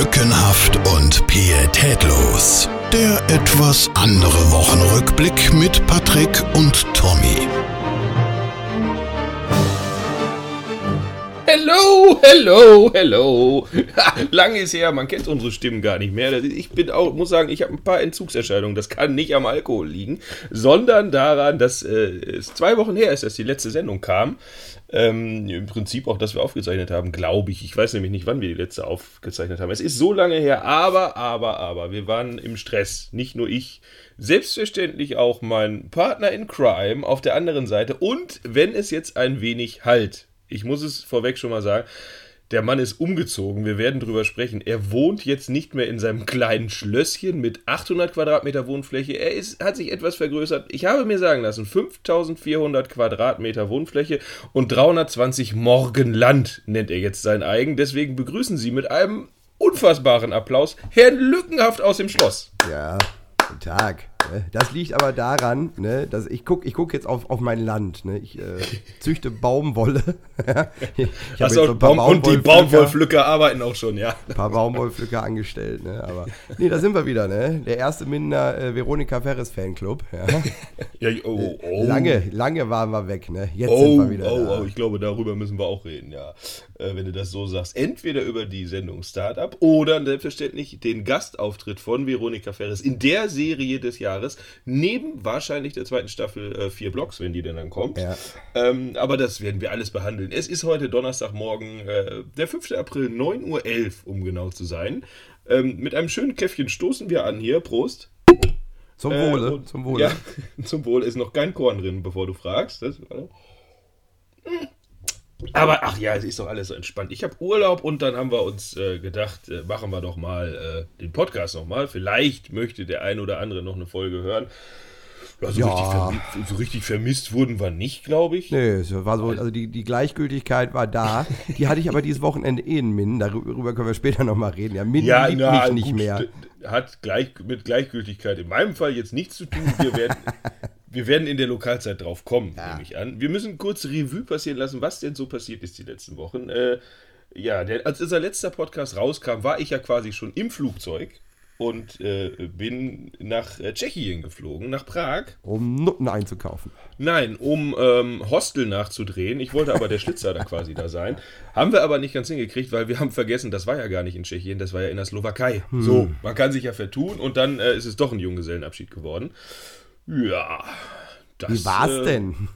Lückenhaft und pietätlos. Der etwas andere Wochenrückblick mit Patrick und Tommy. Hello, hello, hello. Lang ist her, man kennt unsere Stimmen gar nicht mehr. Ich bin auch, muss sagen, ich habe ein paar Entzugserscheinungen. Das kann nicht am Alkohol liegen, sondern daran, dass äh, es zwei Wochen her ist, dass die letzte Sendung kam. Ähm, Im Prinzip auch, dass wir aufgezeichnet haben, glaube ich. Ich weiß nämlich nicht, wann wir die letzte aufgezeichnet haben. Es ist so lange her, aber, aber, aber, wir waren im Stress. Nicht nur ich, selbstverständlich auch mein Partner in Crime auf der anderen Seite. Und wenn es jetzt ein wenig halt ich muss es vorweg schon mal sagen, der Mann ist umgezogen, wir werden drüber sprechen. Er wohnt jetzt nicht mehr in seinem kleinen Schlösschen mit 800 Quadratmeter Wohnfläche. Er ist, hat sich etwas vergrößert. Ich habe mir sagen lassen, 5400 Quadratmeter Wohnfläche und 320 Morgen Land nennt er jetzt sein eigen. Deswegen begrüßen Sie mit einem unfassbaren Applaus Herrn Lückenhaft aus dem Schloss. Ja, guten Tag. Ne? Das liegt aber daran, ne, dass ich gucke ich guck jetzt auf, auf mein Land. Ne? Ich äh, züchte Baumwolle. ich Hast so Baum und die Baumwollpflücker arbeiten auch schon, ja. Ein paar Baumwollpflücker angestellt. Ne? Aber nee, da sind wir wieder. Ne? Der erste Minder äh, Veronika Ferres Fanclub. Ja. ja oh, oh. Lange, lange waren wir weg. Ne? Jetzt oh, sind wir wieder oh, da. Oh, ich glaube, darüber müssen wir auch reden, ja. Äh, wenn du das so sagst. Entweder über die Sendung Startup oder selbstverständlich den Gastauftritt von Veronika Ferres in der Serie des Jahres Jahres, neben wahrscheinlich der zweiten Staffel äh, vier Blocks, wenn die denn dann kommt. Ja. Ähm, aber das werden wir alles behandeln. Es ist heute Donnerstagmorgen, äh, der 5. April, 9.11 Uhr, um genau zu sein. Ähm, mit einem schönen Käffchen stoßen wir an hier. Prost. Zum Wohle. Äh, und, zum Wohle. Ja, zum Wohle ist noch kein Korn drin, bevor du fragst. Das, also. Aber ach ja, es ist doch alles so entspannt. Ich habe Urlaub und dann haben wir uns äh, gedacht, äh, machen wir doch mal äh, den Podcast nochmal. Vielleicht möchte der ein oder andere noch eine Folge hören. Also, ja. richtig, so richtig vermisst wurden wir nicht, glaube ich. Nee, so, also die, die Gleichgültigkeit war da. Die hatte ich aber dieses Wochenende eh in Min. Darüber können wir später nochmal reden. Ja, Min ja, liebt na, mich nicht mehr. Hat gleich, mit Gleichgültigkeit in meinem Fall jetzt nichts zu tun. Wir werden, wir werden in der Lokalzeit drauf kommen, ja. nehme ich an. Wir müssen kurz Revue passieren lassen, was denn so passiert ist die letzten Wochen. Äh, ja, der, als unser letzter Podcast rauskam, war ich ja quasi schon im Flugzeug und äh, bin nach äh, Tschechien geflogen, nach Prag. Um Nutten einzukaufen. Nein, um ähm, Hostel nachzudrehen. Ich wollte aber der Schlitzer da quasi da sein. Haben wir aber nicht ganz hingekriegt, weil wir haben vergessen, das war ja gar nicht in Tschechien, das war ja in der Slowakei. Hm. So, man kann sich ja vertun und dann äh, ist es doch ein Junggesellenabschied geworden. Ja. Das, Wie war's äh, denn?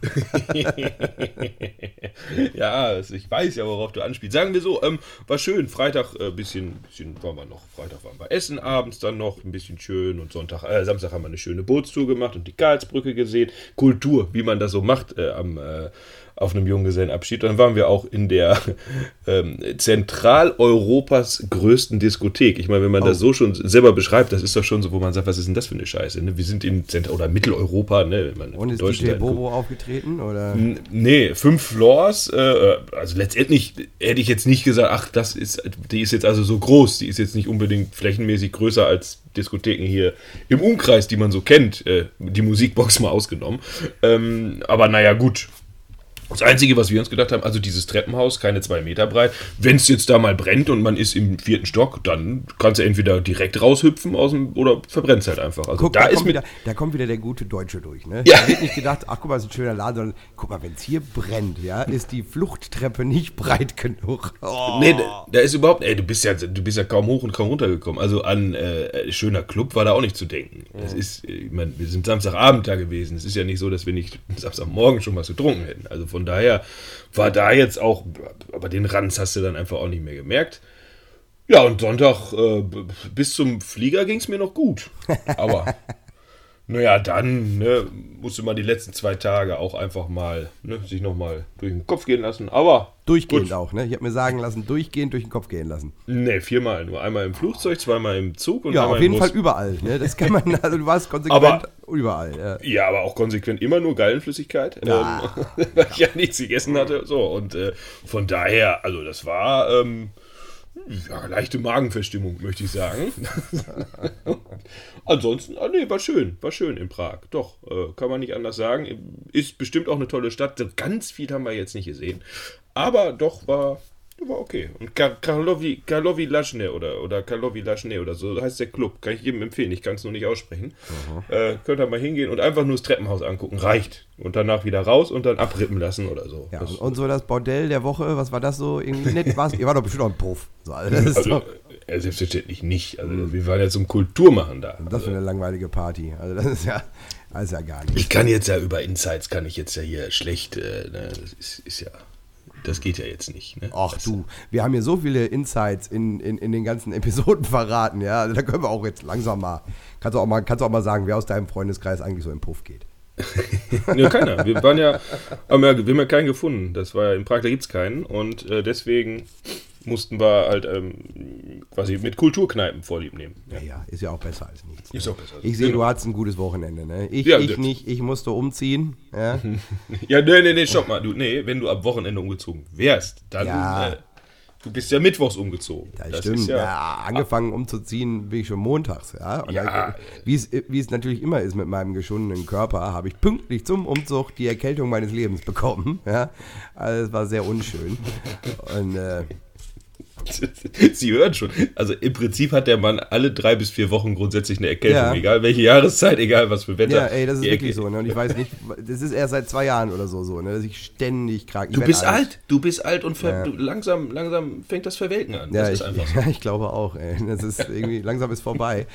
ja, ich weiß ja, worauf du anspielst. Sagen wir so, ähm, war schön. Freitag äh, bisschen, bisschen waren wir noch. Freitag waren wir essen, abends dann noch ein bisschen schön und Sonntag, äh, Samstag haben wir eine schöne Bootstour gemacht und die Karlsbrücke gesehen. Kultur, wie man das so macht äh, am äh, auf einem Junggesellenabschied. Dann waren wir auch in der ähm, Zentraleuropas größten Diskothek. Ich meine, wenn man oh. das so schon selber beschreibt, das ist doch schon so, wo man sagt, was ist denn das für eine Scheiße? Ne? Wir sind in Zentral- oder Mitteleuropa. Ne? Und ist DJ Bobo aufgetreten? Oder? nee, fünf Floors. Äh, also letztendlich hätte ich jetzt nicht gesagt, ach, das ist, die ist jetzt also so groß. Die ist jetzt nicht unbedingt flächenmäßig größer als Diskotheken hier im Umkreis, die man so kennt. Äh, die Musikbox mal ausgenommen. Ähm, aber naja, gut das Einzige, was wir uns gedacht haben, also dieses Treppenhaus, keine zwei Meter breit. Wenn es jetzt da mal brennt und man ist im vierten Stock, dann kannst du entweder direkt raushüpfen aus dem, oder verbrennt es halt einfach. Also guck, da, da, ist kommt wieder, da kommt wieder der gute Deutsche durch. Ne? Ja. Da wird nicht gedacht, ach guck mal, ist ein schöner Laden, sondern guck mal, wenn es hier brennt, ja, ist die Fluchttreppe nicht breit genug. Oh. Nee, da, da, ist überhaupt, ey, du bist ja, du bist ja kaum hoch und kaum runtergekommen. Also an äh, schöner Club war da auch nicht zu denken. Das ist, ich meine, wir sind Samstagabend da gewesen. Es ist ja nicht so, dass wir nicht Samstagmorgen schon was getrunken hätten. Also von daher war da jetzt auch, aber den Ranz hast du dann einfach auch nicht mehr gemerkt. Ja, und Sonntag äh, bis zum Flieger ging es mir noch gut. Aber naja, dann ne, musste man die letzten zwei Tage auch einfach mal ne, sich nochmal durch den Kopf gehen lassen. Aber. Durchgehend gut. auch, ne? Ich habe mir sagen lassen, durchgehend durch den Kopf gehen lassen. Ne, viermal. Nur einmal im Flugzeug, zweimal im Zug und Ja, auf jeden Fall überall. Ne? Das kann man, also du warst konsequent aber, überall. Ja. ja. aber auch konsequent immer nur Gallenflüssigkeit. Ja. Ähm, weil ich ja nichts gegessen hatte. So, und äh, von daher, also das war. Ähm, ja, leichte Magenverstimmung, möchte ich sagen. Ansonsten, ah, nee, war schön, war schön in Prag. Doch, äh, kann man nicht anders sagen. Ist bestimmt auch eine tolle Stadt. Ganz viel haben wir jetzt nicht gesehen. Aber doch war, War okay. Und Karlovi, Karlovi Laschne oder, oder Karlovi Laschne oder so heißt der Club. Kann ich jedem empfehlen. Ich kann es nur nicht aussprechen. Äh, könnt ihr mal hingehen und einfach nur das Treppenhaus angucken. Reicht. Und danach wieder raus und dann abrippen lassen oder so. Ja, und so das Bordell der Woche, was war das so? Irgendwie nett war's? Ihr war doch bestimmt auch ein Puff. So, also, also ja, selbstverständlich nicht. Also mhm. wir waren ja zum Kulturmachen da. Das für eine langweilige Party. Also das ist ja, das ist ja gar nicht. Ich kann jetzt ja über Insights kann ich jetzt ja hier schlecht. Äh, ne, das ist, ist ja das geht ja jetzt nicht. Ne? Ach das du, wir haben hier so viele Insights in, in, in den ganzen Episoden verraten, ja. Also da können wir auch jetzt langsam mal, kannst du auch mal, kannst du auch mal sagen, wer aus deinem Freundeskreis eigentlich so im Puff geht. ja, keiner. Wir waren ja, haben ja, wir haben ja keinen gefunden. Das war ja in Prag, da gibt es keinen. Und äh, deswegen mussten wir halt ähm, quasi mit Kulturkneipen vorlieb nehmen. Ja. ja. ist ja auch besser als nichts. Ist auch besser. Ich sehe, genau. du hattest ein gutes Wochenende, ne? Ich, ja, ich nicht, ich musste umziehen. Ja, ja nee, nee, nee, stopp mal. Du, nee, wenn du am Wochenende umgezogen wärst, dann. Ja. Äh, Du bist ja mittwochs umgezogen. Das, das stimmt. Ja, ja, angefangen umzuziehen bin ich schon montags. Ja, ja. wie, es, wie es natürlich immer ist mit meinem geschundenen Körper, habe ich pünktlich zum Umzug die Erkältung meines Lebens bekommen. Ja, also es war sehr unschön. Und äh, Sie hören schon. Also im Prinzip hat der Mann alle drei bis vier Wochen grundsätzlich eine Erkältung, ja. egal welche Jahreszeit, egal was für Wetter. Ja, ey, das ist wirklich so. Ne? Und ich weiß nicht, das ist erst seit zwei Jahren oder so, so ne? dass ich ständig krank Du bist alt. alt, du bist alt und ja. du, langsam, langsam fängt das Verwelken an. Ja, das ich, so. ja, ich glaube auch. Ey. Das ist irgendwie, langsam ist vorbei.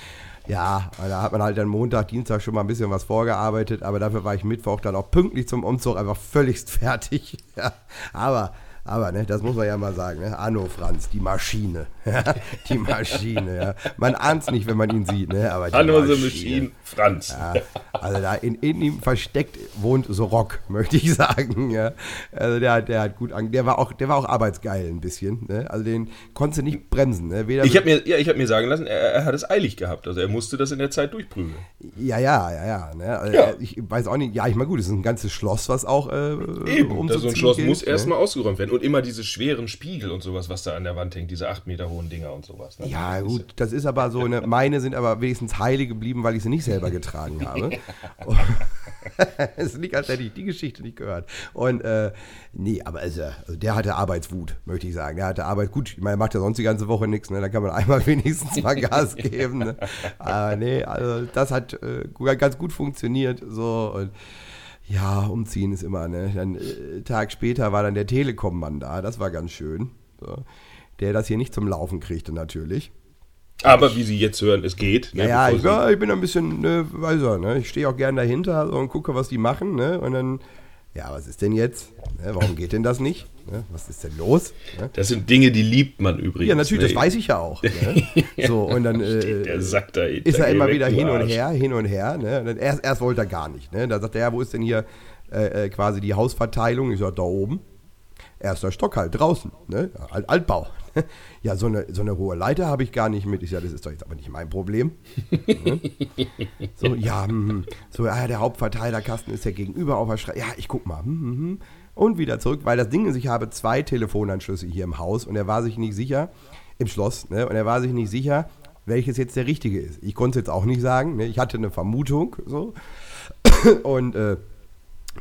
Ja, da hat man halt dann Montag, Dienstag schon mal ein bisschen was vorgearbeitet, aber dafür war ich Mittwoch dann auch pünktlich zum Umzug einfach völligst fertig. Ja, aber aber ne, das muss man ja mal sagen, ne? Arno Franz, die Maschine. die Maschine, ja. Man ahnt es nicht, wenn man ihn sieht, ne? Aber die Arno Maschine. the Machine Franz. Ja, also da in, in, ihm versteckt wohnt so Rock, möchte ich sagen. Ja. Also der, der hat gut an, der war auch, der war auch arbeitsgeil ein bisschen. Ne? Also den konntest du nicht bremsen. Ne? Ich habe mir, ja, hab mir sagen lassen, er, er, hat es eilig gehabt. Also er musste das in der Zeit durchprüfen. Ja, ja, ja, ja. Ne? Also ja. Ich weiß auch nicht, ja, ich meine, gut, es ist ein ganzes Schloss, was auch äh, Eben, so ein Schloss gilt, muss ne? erstmal ausgeräumt werden. Und immer diese schweren Spiegel und sowas, was da an der Wand hängt, diese acht Meter hohen Dinger und sowas. Ne? Ja, gut, das ist aber so, eine, meine sind aber wenigstens heile geblieben, weil ich sie nicht selber getragen habe. Es liegt, als hätte ich die Geschichte nicht gehört. Und äh, nee, aber also, also, der hatte Arbeitswut, möchte ich sagen. Der hatte Arbeit, gut, ich meine, er macht ja sonst die ganze Woche nichts, ne? Da kann man einmal wenigstens mal Gas geben. Ne? Aber nee, also das hat äh, ganz gut funktioniert. So und ja, umziehen ist immer, ne? Dann äh, Tag später war dann der Telekom-Mann da, das war ganz schön. So. Der das hier nicht zum Laufen kriegte, natürlich. Aber wie Sie jetzt hören, es geht. Ne, ja, ich, ja, ich bin ein bisschen, ne, weiß er, ne, ich stehe auch gerne dahinter so, und gucke, was die machen. Ne, und dann, ja, was ist denn jetzt? Ne, warum geht denn das nicht? Ne, was ist denn los? Ne? Das sind Dinge, die liebt man übrigens. Ja, natürlich, das ne? weiß ich ja auch. Ne? so, und dann äh, der sagt da ist er immer wieder hin und her, hin und her. Ne? Und dann erst, erst wollte er gar nicht. Ne? Da sagt er, ja, wo ist denn hier äh, äh quasi die Hausverteilung? Ich sage, da oben. Erster Stock halt, draußen. Ne? Altbau. ja, so eine, so eine hohe Leiter habe ich gar nicht mit. Ich sage, das ist doch jetzt aber nicht mein Problem. ne? So, ja, mm, so, ja, der Hauptverteilerkasten ist ja gegenüber auf der Straße. Ja, ich guck mal. Mm, und wieder zurück, weil das Ding ist, ich habe zwei Telefonanschlüsse hier im Haus und er war sich nicht sicher, im Schloss, ne? und er war sich nicht sicher, welches jetzt der richtige ist. Ich konnte es jetzt auch nicht sagen. Ne? Ich hatte eine Vermutung. So. Und äh,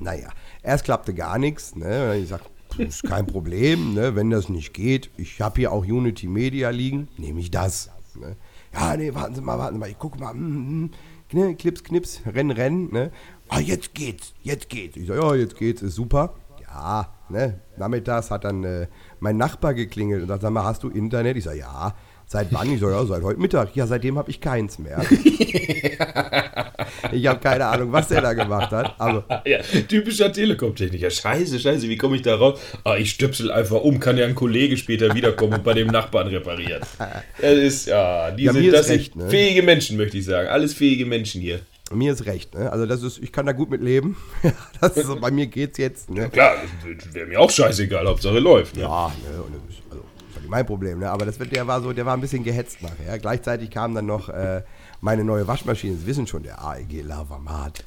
naja, erst klappte gar nichts. Ne? Ich sage, ist kein Problem, ne? wenn das nicht geht. Ich habe hier auch Unity Media liegen, nehme ich das. Ne? Ja, nee, warten Sie mal, warten Sie mal, ich gucke mal. Mm, mm, Knips, knips, renn, renn. Ne? Ah, jetzt geht's, jetzt geht's. Ich sage, ja, jetzt geht's, ist super. Ja, ne? Nachmittags hat dann äh, mein Nachbar geklingelt und sagt, sag mal, hast du Internet? Ich sage, ja. Seit wann? Ich so, ja, seit heute Mittag. Ja, seitdem habe ich keins mehr. ich habe keine Ahnung, was der da gemacht hat. Aber ja, typischer Telekom-Techniker. Scheiße, scheiße, wie komme ich da raus? Ah, ich stöpsel einfach um, kann ja ein Kollege später wiederkommen und bei dem Nachbarn reparieren. Das ist, ja, diese, ja, das recht, sind ne? fähige Menschen, möchte ich sagen. Alles fähige Menschen hier. Mir ist recht, ne? Also das ist, ich kann da gut mit leben. das ist, bei mir geht's jetzt. Ne? Ja, klar, wäre mir auch scheißegal, Hauptsache läuft. Ne? Ja, ne, und das ist, also mein Problem, ne? Aber das wird, der war so, der war ein bisschen gehetzt nachher. Gleichzeitig kam dann noch äh, meine neue Waschmaschine. Sie wissen schon, der AEG Lavamat.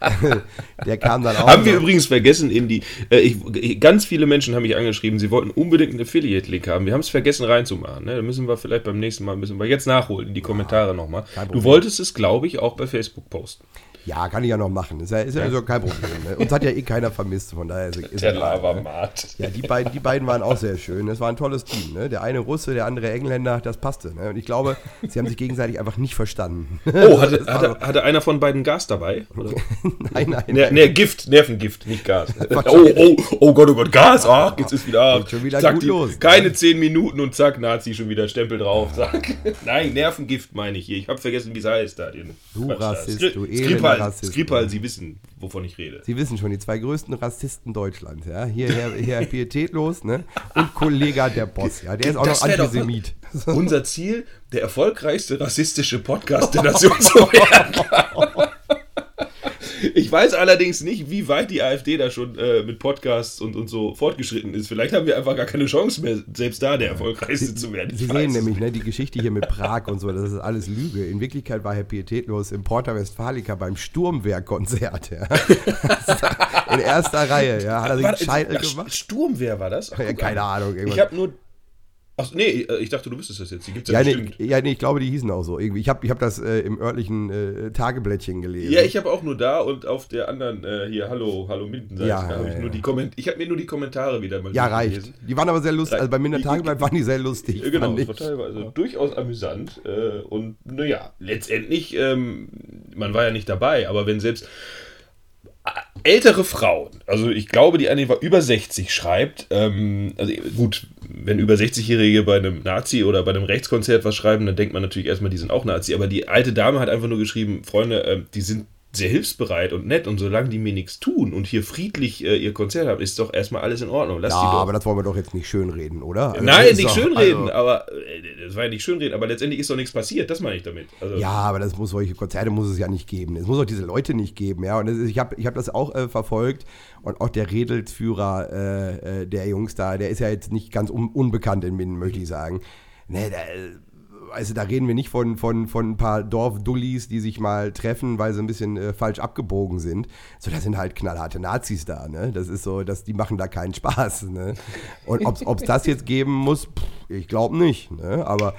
Ja. der kam dann auch. Haben wir übrigens vergessen, in die. Äh, ich, ganz viele Menschen haben mich angeschrieben, sie wollten unbedingt einen Affiliate-Link haben. Wir haben es vergessen reinzumachen. Ne? Da müssen wir vielleicht beim nächsten Mal müssen wir jetzt nachholen in die Kommentare ja, nochmal. Du wolltest es, glaube ich, auch bei Facebook posten. Ja, kann ich ja noch machen. Ist ja, ist ja, also kein Problem. Ne? Uns hat ja eh keiner vermisst, von daher ist, ist Der Lavamat. Ja, die beiden, die beiden waren auch sehr schön. Es war ein tolles Team. Ne? Der eine Russe, der andere Engländer, das passte. Ne? Und ich glaube, sie haben sich gegenseitig einfach nicht verstanden. Oh, hatte, hatte, hatte einer von beiden Gas dabei? Nein, nein. Ne, ne, Gift, Nervengift, nicht Gas. oh, oh, oh Gott, oh Gott, Gas. Ach, jetzt ist wieder, Geht schon wieder zack, gut die, los. Keine zehn Minuten und zack, Nazi schon wieder Stempel drauf. Zack. Nein, Nervengift meine ich hier. Ich habe vergessen, wie es heißt da. Den Du. Rassist, du elender Skripal. Skripal, Sie wissen, wovon ich rede. Sie wissen schon, die zwei größten Rassisten Deutschlands, ja. Hier Herr, Herr Pietätlos, ne? Und Kollega der Boss, ja. Der ist auch Das noch doch- Antisemit. Unser Ziel, der erfolgreichste rassistische Podcast der Nation zu werden. Ich weiß allerdings nicht, wie weit die AfD da schon äh, mit Podcasts und, und so fortgeschritten ist. Vielleicht haben wir einfach gar keine Chance mehr, selbst da der erfolgreichste zu werden. Ich Sie sehen nämlich, ne, die Geschichte hier mit Prag und so, das ist alles Lüge. In Wirklichkeit war Herr Pietätlos im Porta Westfalica beim Sturmwehrkonzert, ja. In erster Reihe, ja. Hat er sich Scheitel ach, gemacht? Sturmwehr war das? Ach, Ja, keine. Ahnung. irgendwas. Ich habe nur. Ach, nee, äh, ich dachte, du wüsstest das jetzt. Die gibt's ja, Ja, nee, bestimmt. ja, nee, ich glaube, die hießen auch so. Irgendwie. Ich habe ich hab das äh, im örtlichen äh, Tageblättchen gelesen. Ja, ich habe auch nur da und auf der anderen äh, hier Hallo Hallo Mindenseite Ja, da habe ja, ich ja. nur die Komment ich habe mir nur die Kommentare wieder mal ja, reicht. Die waren aber sehr lustig. Also bei Minder Die- Tageblatt waren die sehr lustig. Ja, Genau, das war teilweise durchaus amüsant. Äh, und naja, letztendlich, ähm, man war ja nicht dabei, aber wenn selbst ältere Frauen, also ich glaube, die eine war über 60, schreibt, ähm, also gut, wenn über 60-Jährige bei einem Nazi oder bei einem Rechtskonzert was schreiben, dann denkt man natürlich erstmal, die sind auch Nazi, aber die alte Dame hat einfach nur geschrieben, Freunde, ähm, die sind sehr hilfsbereit und nett und solange die mir nichts tun und hier friedlich äh, ihr Konzert haben, ist doch erstmal alles in Ordnung. Lass Ja, aber das wollen wir doch jetzt nicht schönreden, oder? Also, Nein, nicht doch- schönreden, also- aber äh, das war ja nicht schönreden, aber letztendlich ist doch nichts passiert, das meine ich damit. Also, Ja, aber das muss solche Konzerte muss es ja nicht geben. Es muss auch diese Leute nicht geben, ja. Und ist, ich habe ich hab das auch äh, verfolgt und auch der Redelsführer äh, äh, der Jungs da, der ist ja jetzt nicht ganz un unbekannt in Minden, möchte ich sagen. Ne, da, äh, also da reden wir nicht von, von, von ein paar Dorfdullis, die sich mal treffen, weil sie ein bisschen äh, falsch abgebogen sind. So, da sind halt knallharte Nazis da, ne? Das ist so, dass die machen da keinen Spaß, ne? Und ob es das jetzt geben muss, pff, ich glaube nicht, ne? Aber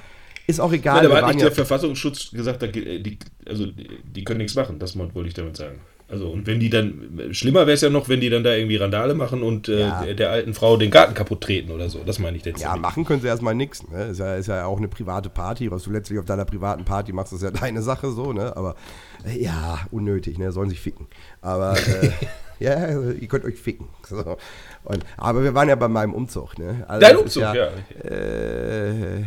ist auch egal. Nein, da hat nicht ja- der Verfassungsschutz gesagt, da, die, also die, die können nichts machen, das wollte ich damit sagen. Also und wenn die dann, schlimmer wäre es ja noch, wenn die dann da irgendwie Randale machen und äh, Ja. der, der alten Frau den Garten kaputt treten oder so, das meine ich jetzt. Ja, machen können sie erstmal nichts. Ne? Ist, ja, ist ja auch eine private Party. Was du letztlich auf deiner privaten Party machst, ist ja deine Sache so, ne? Aber äh, ja, unnötig, ne? Sollen sich ficken. Aber äh, ja, ihr könnt euch ficken. So. Und, aber wir waren ja bei meinem Umzug, ne? Also Dein Umzug, ja. Äh, ja.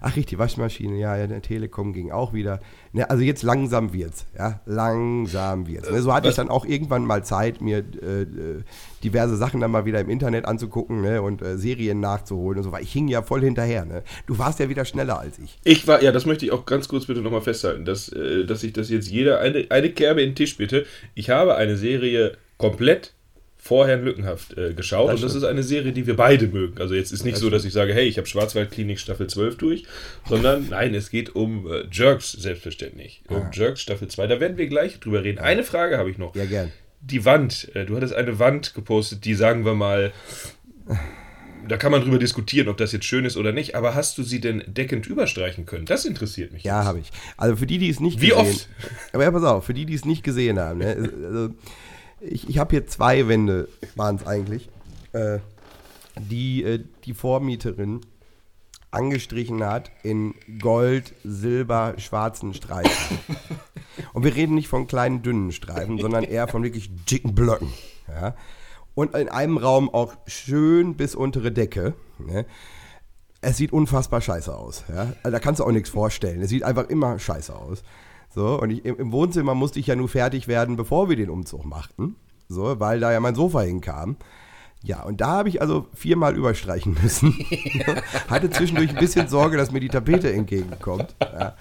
Ach, richtig, Waschmaschine, ja, ja, der Telekom ging auch wieder. Ne, also jetzt langsam wird's, ja, langsam wird's. Ne, so hatte ich Was- dann auch irgendwann mal Zeit, mir äh, äh, diverse Sachen dann mal wieder im Internet anzugucken ne, und äh, Serien nachzuholen und so, weil ich hing ja voll hinterher. Ne? Du warst ja wieder schneller als ich. Ich war, ja, das möchte ich auch ganz kurz bitte nochmal festhalten, dass, äh, dass ich das jetzt jeder, eine, eine Kerbe in den Tisch bitte. Ich habe eine Serie komplett vor Herrn Lückenhaft äh, geschaut Das und das ist eine Serie, die wir beide mögen. Also jetzt ist nicht so, dass ich sage, hey, ich habe Schwarzwaldklinik Staffel 12 durch, sondern nein, es geht um äh, Jerks selbstverständlich. Um Jerks Staffel 2, da werden wir gleich drüber reden. Eine Frage habe ich noch. Ja, gern. Die Wand, äh, du hattest eine Wand gepostet, die sagen wir mal, da kann man drüber diskutieren, ob das jetzt schön ist oder nicht, aber hast du sie denn deckend überstreichen können? Das interessiert mich. Ja, habe ich. Also für die, die es nicht Wie gesehen oft? Aber ja, pass auf, für die, die es nicht gesehen haben. Ne? Also, ich ich habe hier zwei Wände, waren es eigentlich, äh, die äh, die Vormieterin angestrichen hat in Gold, Silber, schwarzen Streifen. Und wir reden nicht von kleinen, dünnen Streifen, sondern eher von wirklich dicken Blöcken. Ja? Und in einem Raum auch schön bis untere Decke. Ne? Es sieht unfassbar scheiße aus. Ja? Also da kannst du auch nichts vorstellen. Es sieht einfach immer scheiße aus. So, und ich, im, im Wohnzimmer musste ich ja nur fertig werden, bevor wir den Umzug machten. So, weil da ja mein Sofa hinkam. Ja, und da habe ich also viermal überstreichen müssen. Hatte zwischendurch ein bisschen Sorge, dass mir die Tapete entgegenkommt. Ja.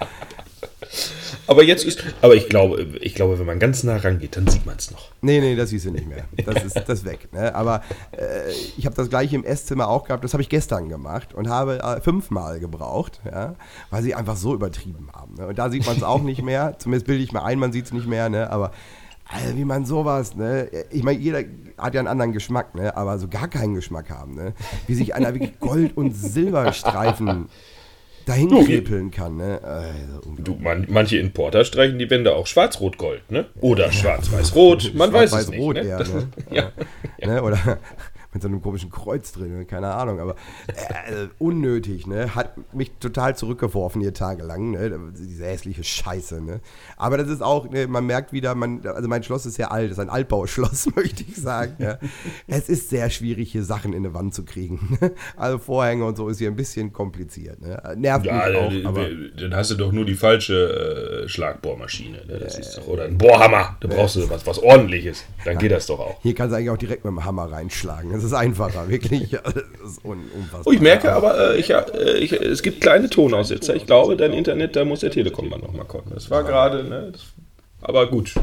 Aber jetzt ist, aber ich glaube, ich glaube, wenn man ganz nah rangeht, dann sieht man es noch. Nee, nee, das siehst du nicht mehr. Das ist das weg. Ne? Aber äh, ich habe das gleiche im Esszimmer auch gehabt. Das habe ich gestern gemacht und habe äh, fünfmal gebraucht, ja? weil sie einfach so übertrieben haben. Ne? Und da sieht man es auch nicht mehr. Zumindest bilde ich mir ein, man sieht es nicht mehr. Ne? Aber Alter, wie man sowas, ne? Ich meine, jeder hat ja einen anderen Geschmack, ne? Aber so gar keinen Geschmack haben, ne? Wie sich einer wirklich Gold- und Silberstreifen dahin Du, krepeln kann. Ne? Also, Du, man, manche Importer streichen die Wände auch schwarz-rot-gold, ne? Oder schwarz-weiß-rot, man weiß es nicht. Schwarz-Weiß-Rot Ne? eher, Das- ne? ja. Ne? Oder mit so einem komischen Kreuz drin, ne? keine Ahnung, aber äh, unnötig, ne? Hat mich total zurückgeworfen hier tagelang, ne? Diese hässliche Scheiße, ne? Aber das ist auch, ne, man merkt wieder, man, also mein Schloss ist sehr alt, ist ein Altbauschloss, möchte ich sagen. Ja? Es ist sehr schwierig, hier Sachen in eine Wand zu kriegen. Ne? Also Vorhänge und so ist hier ein bisschen kompliziert. Ne? Nervt Ja, mich auch, äh, aber dann hast du doch nur die falsche äh, Schlagbohrmaschine. Ne? Das ist doch, oder ein Bohrhammer. Da brauchst du was, was ordentliches. Dann geht das doch auch. hier kannst du eigentlich auch direkt mit dem Hammer reinschlagen. Das ist einfacher, wirklich. Oh, ich merke aber, äh, ich, äh, ich, es gibt kleine Tonaussetzer. Ich glaube, dein Internet, da muss der Telekom-Mann nochmal kommen. Das war gerade, ne? Aber gut.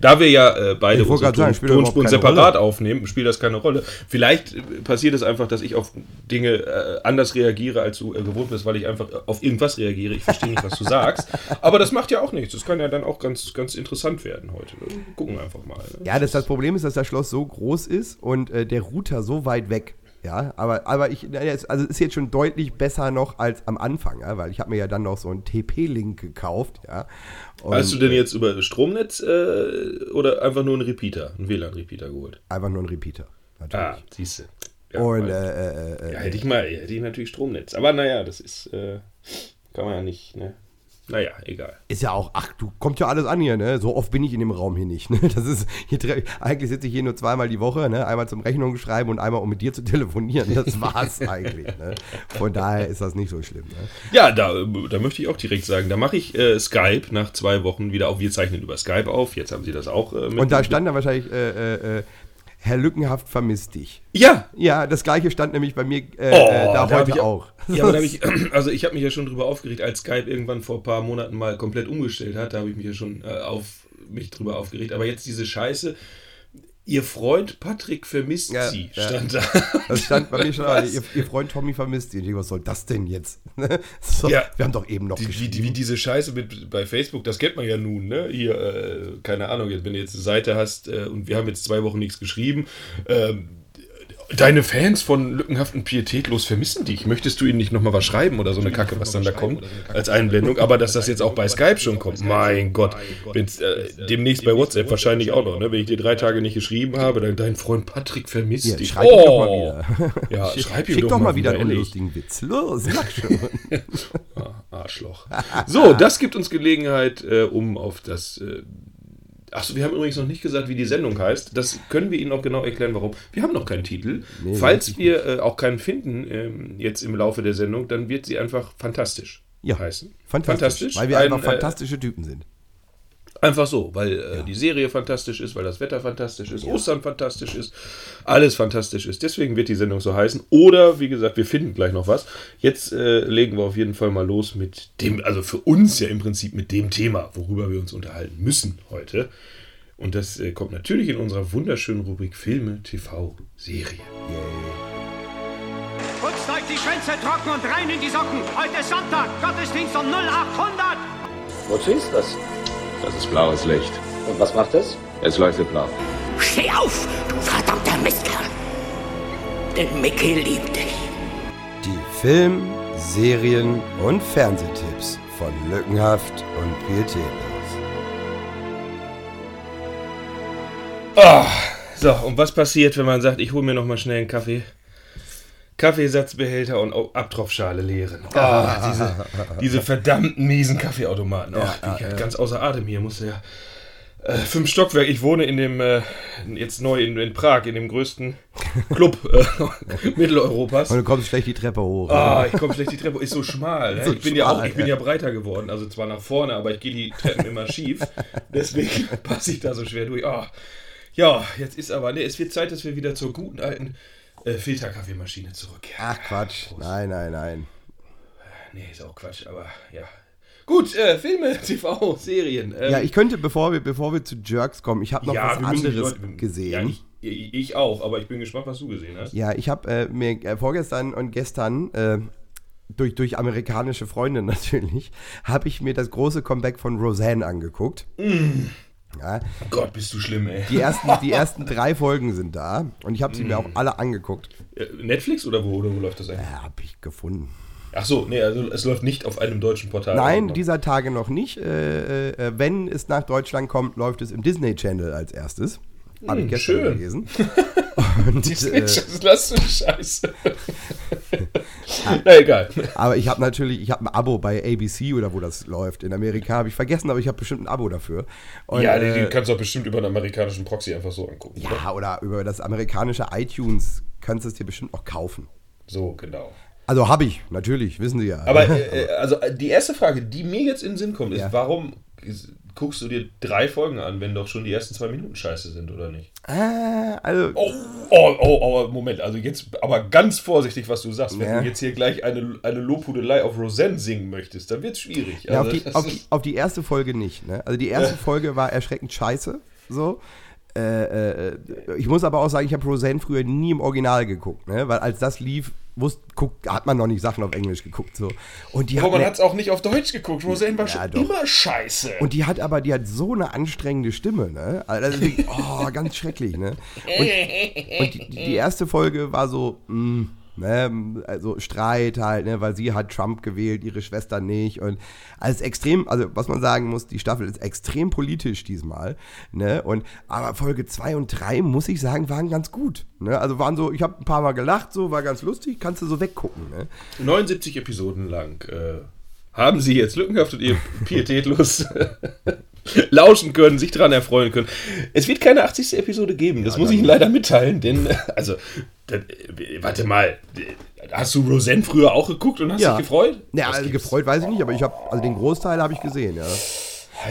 Da wir ja äh, beide unsere sagen, Tonspuren separat Rolle. aufnehmen, spielt das keine Rolle. Vielleicht äh, passiert es einfach, dass ich auf Dinge äh, anders reagiere, als du äh, gewohnt bist, weil ich einfach äh, auf irgendwas reagiere. Ich verstehe nicht, was du sagst. Aber das macht ja auch nichts. Das kann ja dann auch ganz, ganz interessant werden heute. Wir gucken einfach mal. Ne? Ja, das, das Problem ist, dass das Schloss so groß ist und der Router so weit weg. Ja, aber, aber ich, also es ist jetzt schon deutlich besser noch als am Anfang, ja, weil ich habe mir ja dann noch so einen TP-Link gekauft, ja. Und Hast du denn jetzt über Stromnetz äh, oder einfach nur einen Repeater, einen WLAN-Repeater geholt? einfach nur einen Repeater, natürlich. Ah, siehst du. Ja, und äh, äh, äh, ja, hätte ich mal, hätte ich natürlich Stromnetz. Aber naja, das ist, äh, kann man ja nicht, ne? Naja, egal. ist ja auch, ach, du kommt ja alles an hier, ne? So oft bin ich in dem Raum hier nicht. Ne? Das ist, hier, eigentlich sitze ich hier nur zweimal die Woche, ne? Einmal zum Rechnung schreiben und einmal um mit dir zu telefonieren. Das war's eigentlich. Ne? Von daher ist das nicht so schlimm. Ne? Ja, da, da möchte ich auch direkt sagen, da mache ich äh, Skype nach zwei Wochen wieder auf. Wir zeichnen über Skype auf. Jetzt haben sie das auch äh. Und da stand dann wahrscheinlich, äh, äh, äh, Herr Lückenhaft vermisst dich. Ja, Ja, das gleiche stand nämlich bei mir äh, Oh, äh, da, da heute ich- auch. Ja, aber da ich, also ich habe mich ja schon drüber aufgeregt, als Skype irgendwann vor ein paar Monaten mal komplett umgestellt hat, da habe ich mich ja schon äh, auf mich drüber aufgeregt. Aber jetzt diese Scheiße, ihr Freund Patrick vermisst Ja, sie, ja. stand da. Das stand bei mir schon, ihr, ihr Freund Tommy vermisst denke, was soll das denn jetzt? so, Ja. Wir haben doch eben noch Die, wie, geschrieben. die- wie diese Scheiße mit bei Facebook, das kennt man ja nun, ne? Hier, äh, keine Ahnung, jetzt, wenn du jetzt eine Seite hast äh, und wir haben jetzt zwei Wochen nichts geschrieben, ähm, deine Fans von Lückenhaft und Pietätlos vermissen dich. Möchtest du ihnen nicht nochmal was schreiben oder so eine Kacke, was dann da kommt, als Einblendung? Aber dass das jetzt auch bei Skype schon kommt, mein Gott. Wenn's, äh, demnächst bei WhatsApp wahrscheinlich auch noch, ne? Wenn ich dir drei Tage nicht geschrieben habe, dann dein Freund Patrick vermisst Ja, dich. schreib ihm doch mal wieder. Ja, schreib ihm Schick doch mal wieder einen unlustigen Witz. Los, mach schon. Ah, Arschloch. So, das gibt uns Gelegenheit, äh, um auf das. Äh, Achso, wir haben übrigens noch nicht gesagt, wie die Sendung heißt. Das können wir Ihnen auch genau erklären, warum. Wir haben noch keinen Titel. Nee, Falls wir äh, auch keinen finden ähm, jetzt im Laufe der Sendung, dann wird sie einfach fantastisch Ja, heißen. fantastisch. Weil wir Ein, einfach äh, fantastische Typen sind. Einfach so, weil äh, die Serie fantastisch ist, weil das Wetter fantastisch ist, Ostern fantastisch ist, alles fantastisch ist. Deswegen wird die Sendung so heißen. Oder, wie gesagt, wir finden gleich noch was. Jetzt äh, legen wir auf jeden Fall mal los mit dem, also für uns ja im Prinzip mit dem Thema, worüber wir uns unterhalten müssen heute. Und das äh, kommt natürlich in unserer wunderschönen Rubrik Filme, TV, Serie. Putzt euch die Schwänze trocken und rein in die Socken. Heute ist Sonntag, Gottesdienst um 0800. Wozu ist das? Das ist blaues Licht. Und was macht es? Es leuchtet blau. Steh auf, du verdammter Mistkerl. Denn Mickey liebt dich. Die Film-, Serien- und Fernsehtipps von Lückenhaft und Pietätlos. So, und was passiert, wenn man sagt, ich hole mir noch mal schnell einen Kaffee? Kaffeesatzbehälter und oh, Abtropfschale leeren. Ah, diese, diese verdammten miesen Kaffeeautomaten. Oh, bin ich ja, ganz außer Atem hier. Musste ja äh, fünf Stockwerk. Ich wohne in dem äh, jetzt neu in, in Prag in dem größten Club äh, Mitteleuropas. Und du kommst schlecht die Treppe hoch. Ah, ich komme schlecht die Treppe. Ist so schmal. Ne? So ich bin ja auch, schmal, ich bin ja. ja breiter geworden. Also zwar nach vorne, aber ich gehe die Treppen immer schief. Deswegen passe ich da so schwer durch. Ah, ja, jetzt ist aber, ne, es wird Zeit, dass wir wieder zur guten alten äh, Filterkaffeemaschine zurückkehren. Ach Quatsch. Nein, nein, nein. Nee, ist auch Quatsch, aber ja. Gut, äh, Filme, TV, Serien. Ähm, Ja, ich könnte, bevor wir, bevor wir zu Jerks kommen, ich habe noch ja, was anderes Leute- gesehen. Ja, ich, ich, auch, aber ich bin gespannt, was du gesehen hast. Ja, ich habe äh, mir äh, vorgestern und gestern äh, durch, durch amerikanische Freunde natürlich, habe ich mir das große Comeback von Roseanne angeguckt. Ja, Gott, bist du schlimm, ey. die, ersten, die ersten drei Folgen sind da und ich habe sie mir auch alle angeguckt. Äh, Netflix oder wo, oder wo läuft das eigentlich? Ja, habe ich gefunden. Ach so, nee, also es läuft nicht auf einem deutschen Portal. Nein, dieser Tage noch nicht. Äh, äh, wenn es nach Deutschland kommt, läuft es im Disney Channel als erstes. Habe ich Hm, gestern schön. gelesen. Und, Disney äh, Channel, lass du Scheiße. Na egal. aber ich habe natürlich, ich habe ein Abo bei ABC oder wo das läuft. In Amerika habe ich vergessen, aber ich habe bestimmt ein Abo dafür. Und, ja, die, die äh, kannst du auch bestimmt über einen amerikanischen Proxy einfach so angucken. oder? ja, oder über das amerikanische iTunes kannst du es dir bestimmt auch kaufen. So, genau. Also habe ich, natürlich, wissen Sie ja. Aber äh, äh, also äh, die erste Frage, die mir jetzt in den Sinn kommt, ist, Ja. warum guckst du dir drei Folgen an, wenn doch schon die ersten zwei Minuten scheiße sind, oder nicht? Ah, also, Oh, oh, oh, oh, Moment, also jetzt aber ganz vorsichtig, was du sagst. Wenn Ja. du jetzt hier gleich eine, eine Lobhudelei auf Roseanne singen möchtest, dann wird es schwierig. Ja, auf, Also, die, das auf, die, auf die erste Folge nicht. Ne? Also die erste Folge war erschreckend scheiße. So. Äh, äh, ich muss aber auch sagen, ich habe Roseanne früher nie im Original geguckt, ne? weil als das lief, wusst, guckt, hat man noch nicht Sachen auf Englisch geguckt. So. Und die aber hat man hat es auch nicht auf Deutsch geguckt. Roseanne war Ja, schon doch. immer scheiße. und die hat aber, die hat so eine anstrengende Stimme, ne? Also oh, ganz schrecklich, ne? Und, und die, die erste Folge war so, mh, ne, also Streit halt, ne, weil sie hat Trump gewählt, ihre Schwester nicht und alles extrem, also was man sagen muss, die Staffel ist extrem politisch diesmal, ne? Und aber Folge 2 und 3 muss ich sagen, waren ganz gut, ne? Also waren so, ich habe ein paar mal gelacht, so war ganz lustig, kannst du so weggucken, ne? 79 Episoden lang äh, haben sie jetzt lückenhaft und ihr pietätlos lauschen können, sich daran erfreuen können. Es wird keine 80. Episode geben, das muss ich Ihnen leider mitteilen, denn, also, das, warte mal, hast du Roseanne früher auch geguckt und hast dich gefreut? Ja, also gefreut weiß ich nicht, aber ich habe, also den Großteil habe ich gesehen, ja.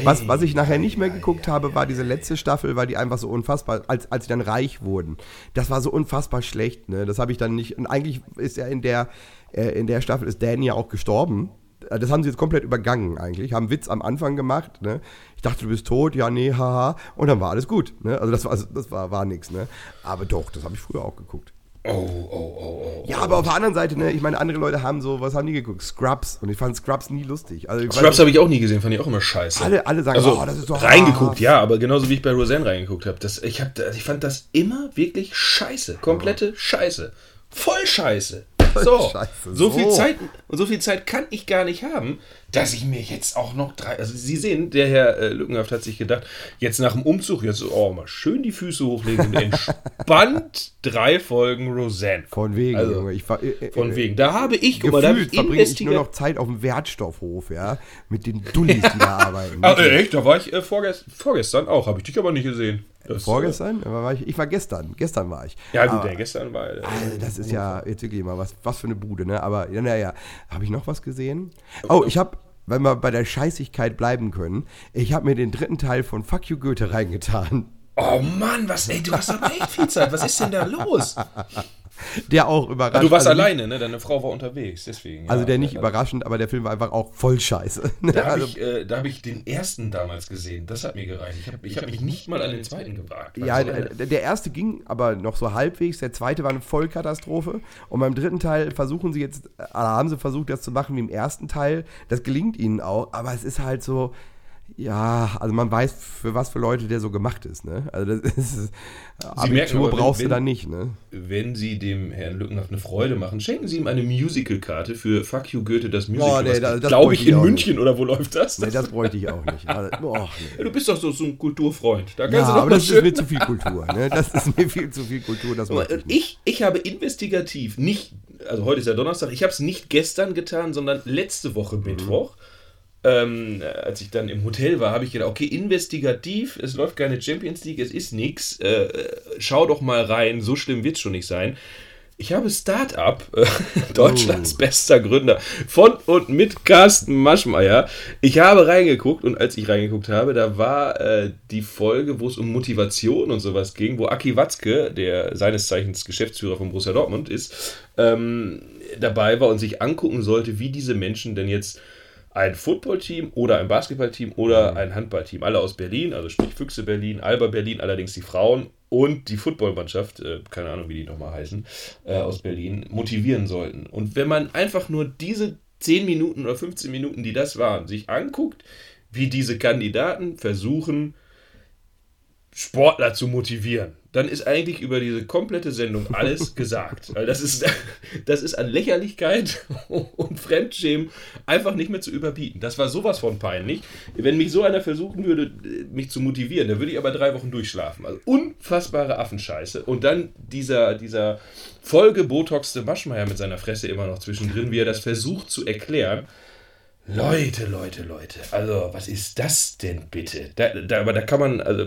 Was, was ich nachher nicht mehr geguckt habe, war diese letzte Staffel, weil die einfach so unfassbar, als, als sie dann reich wurden. Das war so unfassbar schlecht, ne? Das habe ich dann nicht. Und eigentlich ist ja in der, äh, in der Staffel ist Dan ja auch gestorben. Äh, Das haben sie jetzt komplett übergangen eigentlich. Haben Witz am Anfang gemacht, ne? Ich dachte, du bist tot, ja, nee, haha. Und dann war alles gut, ne? Also das war, das war, war nix, ne? Aber doch, das habe ich früher auch geguckt. Oh, oh, oh, oh. Ja, aber auf der anderen Seite, ne, ich meine, andere Leute haben so, was haben die geguckt? Scrubs. Und ich fand Scrubs nie lustig. Also, Scrubs habe ich auch nie gesehen, fand ich auch immer scheiße. Alle- alle sagen, also, oh, das ist doch- reingeguckt, ja, aber genauso wie ich bei Roseanne reingeguckt habe. Ich, hab, ich fand das immer wirklich scheiße. Komplette Scheiße. Voll scheiße. So, Scheiße, so, viel. Zeit, so viel Zeit kann ich gar nicht haben, dass ich mir jetzt auch noch drei. Also Sie sehen, der Herr äh, Lückenhaft hat sich gedacht, jetzt nach dem Umzug, jetzt so, oh, mal schön die Füße hochlegen und entspannt drei Folgen Roseanne. Von wegen, Also, Junge. Ich äh, äh, Von wegen. Da habe ich, guck mal, da ich verbringe ich nur noch Zeit auf dem Wertstoffhof, ja, mit den Dullis, die da arbeiten. Ah, äh, echt? Da war ich äh, vorgest vorgestern auch. Habe ich dich aber nicht gesehen. Das, Vorgestern? Aber war ich, ich war gestern. Gestern war ich. Äh, ja, gut, Aber, der gestern war. Äh, also das ist ja jetzt wirklich mal was, was für eine Bude, ne? Aber ja, naja, habe ich noch was gesehen? Oh, ich habe, wenn wir bei der Scheißigkeit bleiben können, ich habe mir den dritten Teil von Fuck You Goethe reingetan. oh Mann, was, ey, du hast aber echt viel Zeit. Was ist denn da los? Der auch überrascht. Ah, du warst also alleine, ne? Deine Frau war unterwegs, deswegen. ja. Also der nicht Ja, überraschend, aber der Film war einfach auch voll scheiße. Da habe Also, ich, äh, da hab ich den ersten damals gesehen. Das hat mir gereicht. Ich habe ich hab mich nicht mal an den zweiten gewagt. Ja, Also, der, der erste ging aber noch so halbwegs, der zweite war eine Vollkatastrophe. Und beim dritten Teil versuchen sie jetzt, äh, haben sie versucht, das zu machen wie im ersten Teil. Das gelingt ihnen auch, aber es ist halt so, ja, also man weiß, für was für Leute der so gemacht ist, ne? Also das ist, Abitur merken aber, wenn- brauchst du da nicht, ne? wenn Sie dem Herrn Lückenhaft eine Freude machen, schenken Sie ihm eine Musical-Karte für Fuck You Goethe, das Musical. Oh, nee, das- das Glaube ich ich in München oder wo läuft das? Nee, das bräuchte ich auch nicht. Also, boah, nee. Ja, du bist doch so, so ein Kulturfreund. Da Ja, kannst du doch aber das ist mir zu viel Kultur, ne? Das ist mir viel zu viel Kultur, das mal, ich nicht. ich, ich habe investigativ nicht, also heute ist ja Donnerstag, ich habe es nicht gestern getan, sondern letzte Woche Mittwoch. Ähm, als ich dann im Hotel war, habe ich gedacht, okay, investigativ, es läuft keine Champions League, es ist nichts. Äh, schau doch mal rein, so schlimm wird es schon nicht sein. Ich habe Startup, äh, Deutschlands bester Gründer, von und mit Carsten Maschmeyer. Ich habe reingeguckt und als ich reingeguckt habe, da war äh, die Folge, wo es um Motivation und sowas ging, wo Aki Watzke, der seines Zeichens Geschäftsführer von Borussia Dortmund ist, ähm, dabei war und sich angucken sollte, wie diese Menschen denn jetzt ein Footballteam oder ein Basketballteam oder ein Handballteam, alle aus Berlin, also sprich Füchse Berlin, Alba Berlin, allerdings die Frauen und die Footballmannschaft, äh, keine Ahnung, wie die nochmal heißen, äh, aus Berlin, motivieren sollten. Und wenn man einfach nur diese 10 Minuten oder 15 Minuten, die das waren, sich anguckt, wie diese Kandidaten versuchen, Sportler zu motivieren. Dann ist eigentlich über diese komplette Sendung alles gesagt. Weil das ist, das ist an Lächerlichkeit und Fremdschämen einfach nicht mehr zu überbieten. Das war sowas von peinlich. Wenn mich so einer versuchen würde, mich zu motivieren, dann würde ich aber drei Wochen durchschlafen. Also unfassbare Affenscheiße. Und dann dieser, dieser vollgebotoxte Maschmeier mit seiner Fresse immer noch zwischendrin, wie er das versucht zu erklären. Leute, Leute, Leute, also was ist das denn bitte? Da, da, aber da kann man, also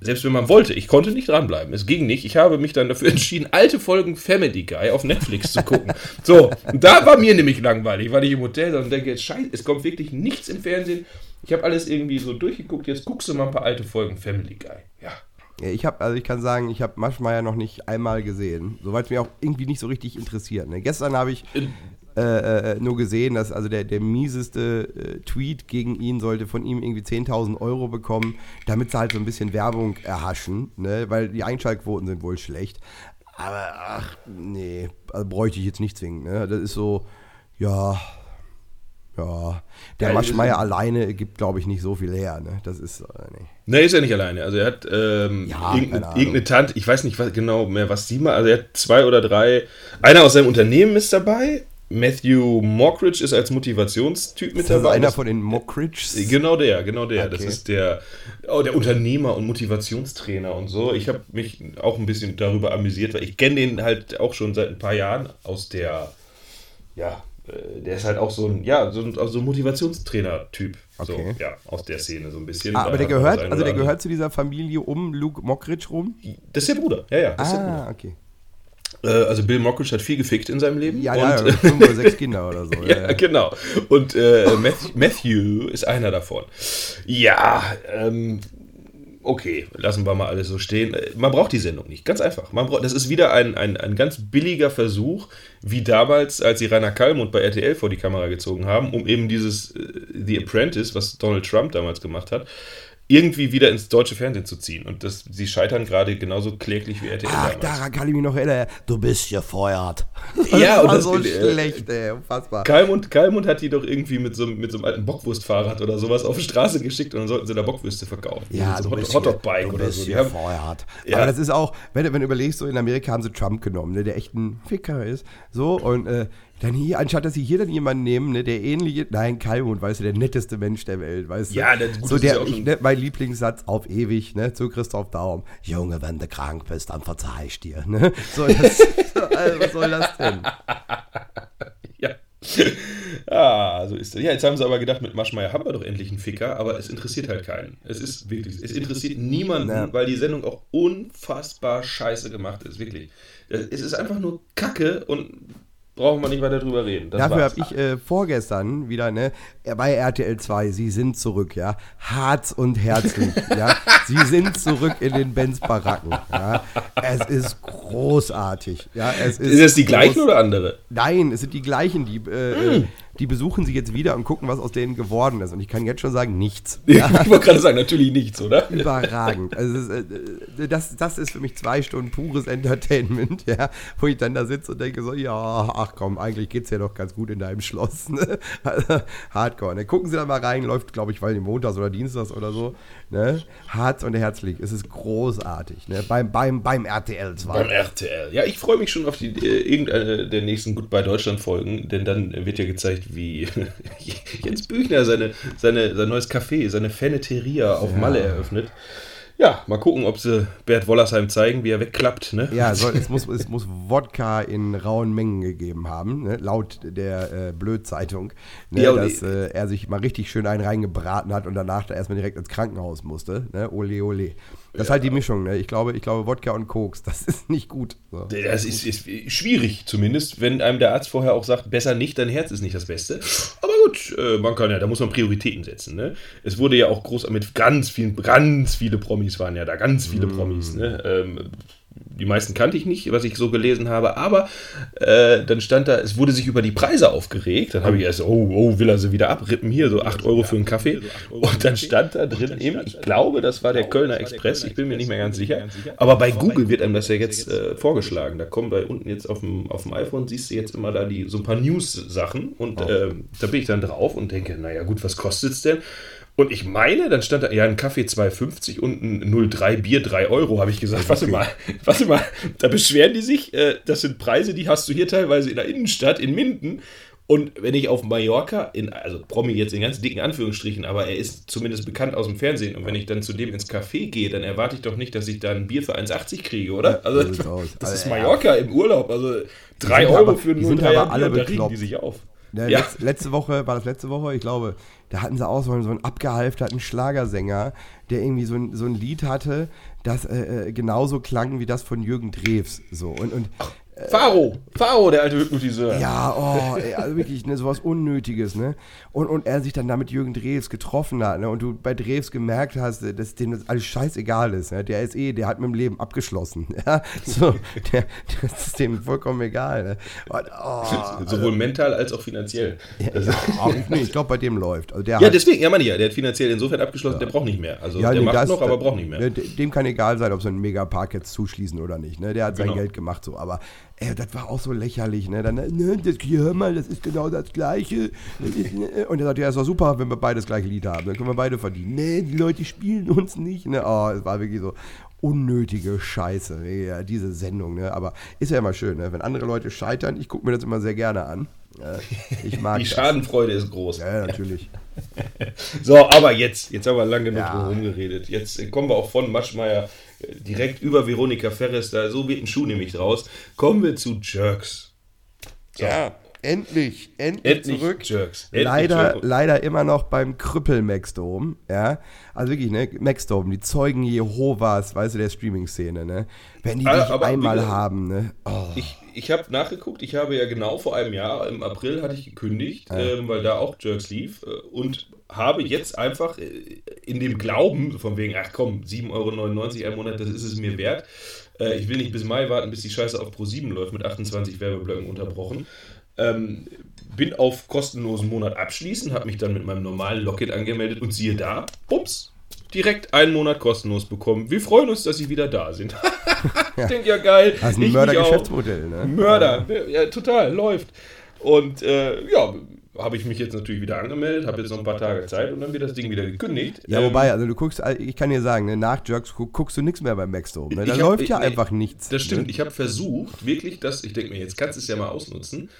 selbst wenn man wollte, ich konnte nicht dranbleiben, es ging nicht. Ich habe mich dann dafür entschieden, alte Folgen Family Guy auf Netflix zu gucken. So, da war mir nämlich langweilig, weil ich im Hotel und denke, jetzt scheiße, es kommt wirklich nichts im Fernsehen. Ich habe alles irgendwie so durchgeguckt, jetzt guckst du mal ein paar alte Folgen Family Guy. Ja. Ja, ich habe, also ich kann sagen, ich habe Maschmeyer noch nicht einmal gesehen, soweit es mir auch irgendwie nicht so richtig interessiert. Ne? Gestern habe ich äh, äh, nur gesehen, dass also der, der mieseste äh, Tweet gegen ihn sollte von ihm irgendwie 10.000 Euro bekommen, damit sie halt so ein bisschen Werbung erhaschen, ne? weil die Einschaltquoten sind wohl schlecht. Aber ach, nee, also bräuchte ich jetzt nicht zwingen. Ne? Das ist so, ja, ja. Der Ja, Maschmeyer ist- alleine gibt, glaube ich, nicht so viel her. Ne? Das ist, äh, nee. Ne, ist er nicht alleine. Also er hat ähm, Ja, irgendeine, irgendeine Tante, ich weiß nicht was, genau mehr, was sie mal, also er hat zwei oder drei, einer aus seinem Unternehmen ist dabei, Matthew Mockridge ist als Motivationstyp mit das dabei. einer Das- von den Mockridges? Genau der, genau der. Das Okay. ist der, oh, der Unternehmer und Motivationstrainer und so. Ich habe mich auch ein bisschen darüber amüsiert, weil ich kenne den halt auch schon seit ein paar Jahren aus der, ja, äh, der ist halt auch so ein, ja, so ein, so ein Motivationstrainer-Typ. Okay. So, ja, aus der Szene so ein bisschen. Ah, aber der gehört, das also der andere- gehört zu dieser Familie um Luke Mockridge rum? Das ist der Bruder, ja, ja. Das ist der Bruder. Ah, okay. Äh, also Bill Mockridge hat viel gefickt in seinem Leben. Ja, und, ja, fünf oder sechs Kinder oder so. Ja, genau. Und äh, Matthew, ist einer davon. Ja, ähm, okay, lassen wir mal alles so stehen. Man braucht die Sendung nicht, ganz einfach. Man braucht, das ist wieder ein, ein, ein ganz billiger Versuch, wie damals, als sie Rainer Kallmund bei RTL vor die Kamera gezogen haben, um eben dieses äh, The Apprentice, was Donald Trump damals gemacht hat, irgendwie wieder ins deutsche Fernsehen zu ziehen. Und das, sie scheitern gerade genauso kläglich wie RTL Ach, damals. daran kann ich mich noch erinnern. Du bist gefeuert. Ja, das und war das- so äh, schlecht, ey. Unfassbar. Kalmund, Kalmund hat die doch irgendwie mit so, einem- mit so einem alten Bockwurstfahrrad oder sowas auf die Straße geschickt und dann sollten sie da Bockwürste verkaufen. Ja, so ein Hot- Hotdog-Bike oder so. Die hier haben, gefeuert. Ja. Aber das ist auch, wenn, du- wenn du überlegst, so in Amerika haben sie Trump genommen, ne, der echt ein Ficker ist. So, und äh, dann hier, anstatt dass sie hier dann jemanden nehmen, ne, der ähnliche, nein, Kalmund, weißt du, der netteste Mensch der Welt, weißt du. Ja, das- gut, so der, ich, ne, mein Lieblingssatz auf ewig, ne, zu Christoph Daum. Junge, wenn du krank bist, dann verzeih ich dir, ne. So, das, also, was soll das denn? ja. ah, so ist das. Ja, jetzt haben sie aber gedacht, mit Maschmeyer haben wir doch endlich einen Ficker, aber es interessiert halt keinen. Es ist wirklich, es interessiert niemanden, Ja. weil die Sendung auch unfassbar scheiße gemacht ist, wirklich. Es ist einfach nur Kacke und brauchen wir nicht weiter drüber reden. Das Dafür habe ich äh, vorgestern wieder, ne, bei RTL 2, Sie sind zurück, ja. Harz und herzlich, ja. Sie sind zurück in den Benz-Baracken, ja. Es ist großartig, ja. Es ist Ist das die gleichen oder andere? Nein, es sind die gleichen, die, äh, äh, die besuchen sie jetzt wieder und gucken, was aus denen geworden ist. Und ich kann jetzt schon sagen, nichts. Ich wollte gerade sagen, natürlich nichts, oder? Überragend. Also es ist, äh, das, das ist für mich zwei Stunden pures Entertainment, ja, wo ich dann da sitze und denke so, ja, ach komm, eigentlich geht's ja doch ganz gut in deinem Schloss. Ne? Also, Hardcore. Ne? Gucken Sie da mal rein, läuft, glaube ich, weil montags oder dienstags oder so. Ne? Harz und herzlich. Es ist großartig. Ne? Beim, beim, beim RTL 2. Beim RTL. Ja, ich freue mich schon auf die, äh, irgendeine der nächsten Goodbye Deutschland Folgen, denn dann wird ja gezeigt, wie Jens Büchner seine, seine, sein neues Café, seine Feneteria auf Malle eröffnet. Ja, mal gucken, ob sie Bert Wollersheim zeigen, wie er wegklappt. Ne? Ja, soll, es, muss, es muss Wodka in rauen Mengen gegeben haben, ne? laut der äh, Blöd-Zeitung, ne? Ja, dass äh, er sich mal richtig schön einen reingebraten hat und danach da erstmal direkt ins Krankenhaus musste. Ne? Ole, ole. Das ist halt die Mischung. Ne? Ich, glaube, ich glaube, Wodka und Koks, das ist nicht gut. So. Das ist, ist schwierig zumindest, wenn einem der Arzt vorher auch sagt, besser nicht, dein Herz ist nicht das Beste. Aber gut, äh, man kann ja, da muss man Prioritäten setzen. Ne? Es wurde ja auch groß mit ganz vielen, ganz viele Promis waren ja da, ganz viele Promis. Ne? Ähm, die meisten kannte ich nicht, was ich so gelesen habe, aber äh, dann stand da, es wurde sich über die Preise aufgeregt. Dann habe ich erst, oh, oh, will er sie wieder abrippen hier, so 8 Euro für einen Kaffee. Und dann stand da drin eben, ich glaube, das war der Kölner Express, ich bin mir nicht mehr ganz sicher. Aber bei Google wird einem das ja jetzt äh, vorgeschlagen. Da kommen bei unten jetzt auf dem, auf dem iPhone, siehst du jetzt immer da die, so ein paar News-Sachen und ähm, da bin ich dann drauf und denke, naja gut, was kostet es denn? Und ich meine, dann stand da ja ein Kaffee 2,50 und ein 03 Bier 3 Euro, habe ich gesagt. Warte mal, warte mal, da beschweren die sich. Äh, das sind Preise, die hast du hier teilweise in der Innenstadt, in Minden. Und wenn ich auf Mallorca, in, also Promi jetzt in ganz dicken Anführungsstrichen, aber er ist zumindest bekannt aus dem Fernsehen. Und wenn ich dann zu dem ins Café gehe, dann erwarte ich doch nicht, dass ich da ein Bier für 1,80 kriege, oder? Also, das ist. Mallorca im Urlaub. Also 3 sind Euro aber- für ein sind 03 aber alle Bier, da regen die sich auf. Ne, Ja. letz, letzte Woche, war das letzte Woche? Ich glaube, da hatten sie auch so einen, so einen abgehalfterten Schlagersänger, der irgendwie so ein, so ein Lied hatte, das äh, äh, genauso klang wie das von Jürgen Drews. So. Und, und Faro, Faro, der alte Hypnotiseur. ja, oh, ey, also wirklich, ne, sowas Unnötiges, ne? Und, und er sich dann da mit Jürgen Drews getroffen hat, ne? Und du bei Drews gemerkt hast, dass dem das alles scheißegal ist, ne? Der ist eh, der hat mit dem Leben abgeschlossen, ja? So, der, das ist dem vollkommen egal, ne? Und, oh, Sowohl mental als auch finanziell. Das ist- auch, nee, ich glaube, bei dem läuft. Also der Ja, hat, deswegen, ja, meine ich ja, der hat finanziell insofern abgeschlossen, der braucht nicht mehr. Also der nee, macht das- noch, aber das- braucht nicht mehr. ne, Dem kann egal sein, ob sie einen Megapark jetzt zuschließen oder nicht. Ne? Der hat sein Genau. Geld gemacht so. Aber ey, das war auch so lächerlich. Ne? Dann, ne, das, hier, hör mal, das ist genau das Gleiche. Das ist, ne, Und er sagt, ja, ist doch super, wenn wir beide das gleiche Lied haben. Dann können wir beide verdienen. Nee, die Leute spielen uns nicht. Ne? Oh, es war wirklich so unnötige Scheiße. Ja, diese Sendung. Ne? Aber ist ja immer schön, ne? wenn andere Leute scheitern. Ich gucke mir das immer sehr gerne an. Ich mag Die das. Schadenfreude ist groß. Ja, natürlich. So, aber jetzt, jetzt haben wir lange genug Ja. rumgeredet. Jetzt äh, kommen wir auch von Maschmeyer direkt über Veronika Ferres, da so wird ein Schuh nämlich draus. Kommen wir zu Jerks. Ja, endlich, endlich, Endlich zurück. Jerks. Endlich leider, Jerks. leider immer noch beim Krüppel Maxdome, ja. Also wirklich, ne, Maxdome, die Zeugen Jehovas, weißt du, der Streaming-Szene, ne. Wenn die Ah, dich einmal wie- haben, ne. Oh, Ich, ich habe nachgeguckt, ich habe ja genau vor einem Jahr, im April hatte ich gekündigt, ähm, weil da auch Jerks lief äh, und habe jetzt einfach äh, in dem Glauben, von wegen, ach komm, 7,99 Euro im Monat, das ist es mir wert. Äh, ich will nicht bis Mai warten, bis die Scheiße auf Pro7 läuft mit 28 Werbeblöcken unterbrochen. Ähm, bin auf kostenlosen Monat abschließen, habe mich dann mit meinem normalen Login angemeldet und siehe da, bums, direkt einen Monat kostenlos bekommen. Wir freuen uns, dass Sie wieder da sind. ich denke, ja geil. das ist ein. Mördergeschäftsmodell, ne. Mörder, ja, total, läuft. Und äh, ja, habe ich mich jetzt natürlich wieder angemeldet, habe jetzt noch ein paar Tage Zeit und dann wird das Ding wieder gekündigt. Ja, Ähm, wobei, also du guckst, ich kann dir sagen, ne, nach Jerks gu- guckst du nichts mehr beim Maxdome. Ne? Da hab- läuft ja nee, einfach nichts. Das stimmt, Ne? ich habe versucht, wirklich das, ich denke mir, jetzt kannst du es ja mal ausnutzen.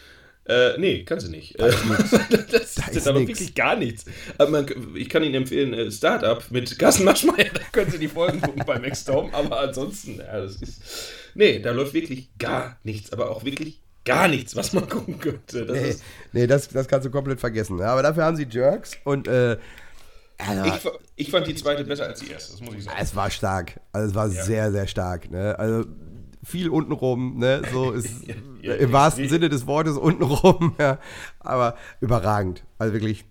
Äh, nee, kannst du nicht. Äh, das das ist ist aber nix. wirklich gar nichts. Aber man, ich kann Ihnen empfehlen, äh, Startup mit Gassen Maschmeyer, da können Sie die Folgen gucken bei Maxdome, aber ansonsten, ja, das ist. Nee, da läuft wirklich gar nichts, aber auch wirklich gar nichts, was man gucken könnte. Das Nee, nee das, das kannst du komplett vergessen. Aber dafür haben sie Jerks und äh, also, ich, ich fand die zweite besser als die erste, das muss ich sagen. Es war stark. Also es war sehr, sehr stark. Ne? Also viel untenrum, ne? So ist Ja, im wahrsten. Sinne des Wortes untenrum, ja. Aber überragend. Also wirklich,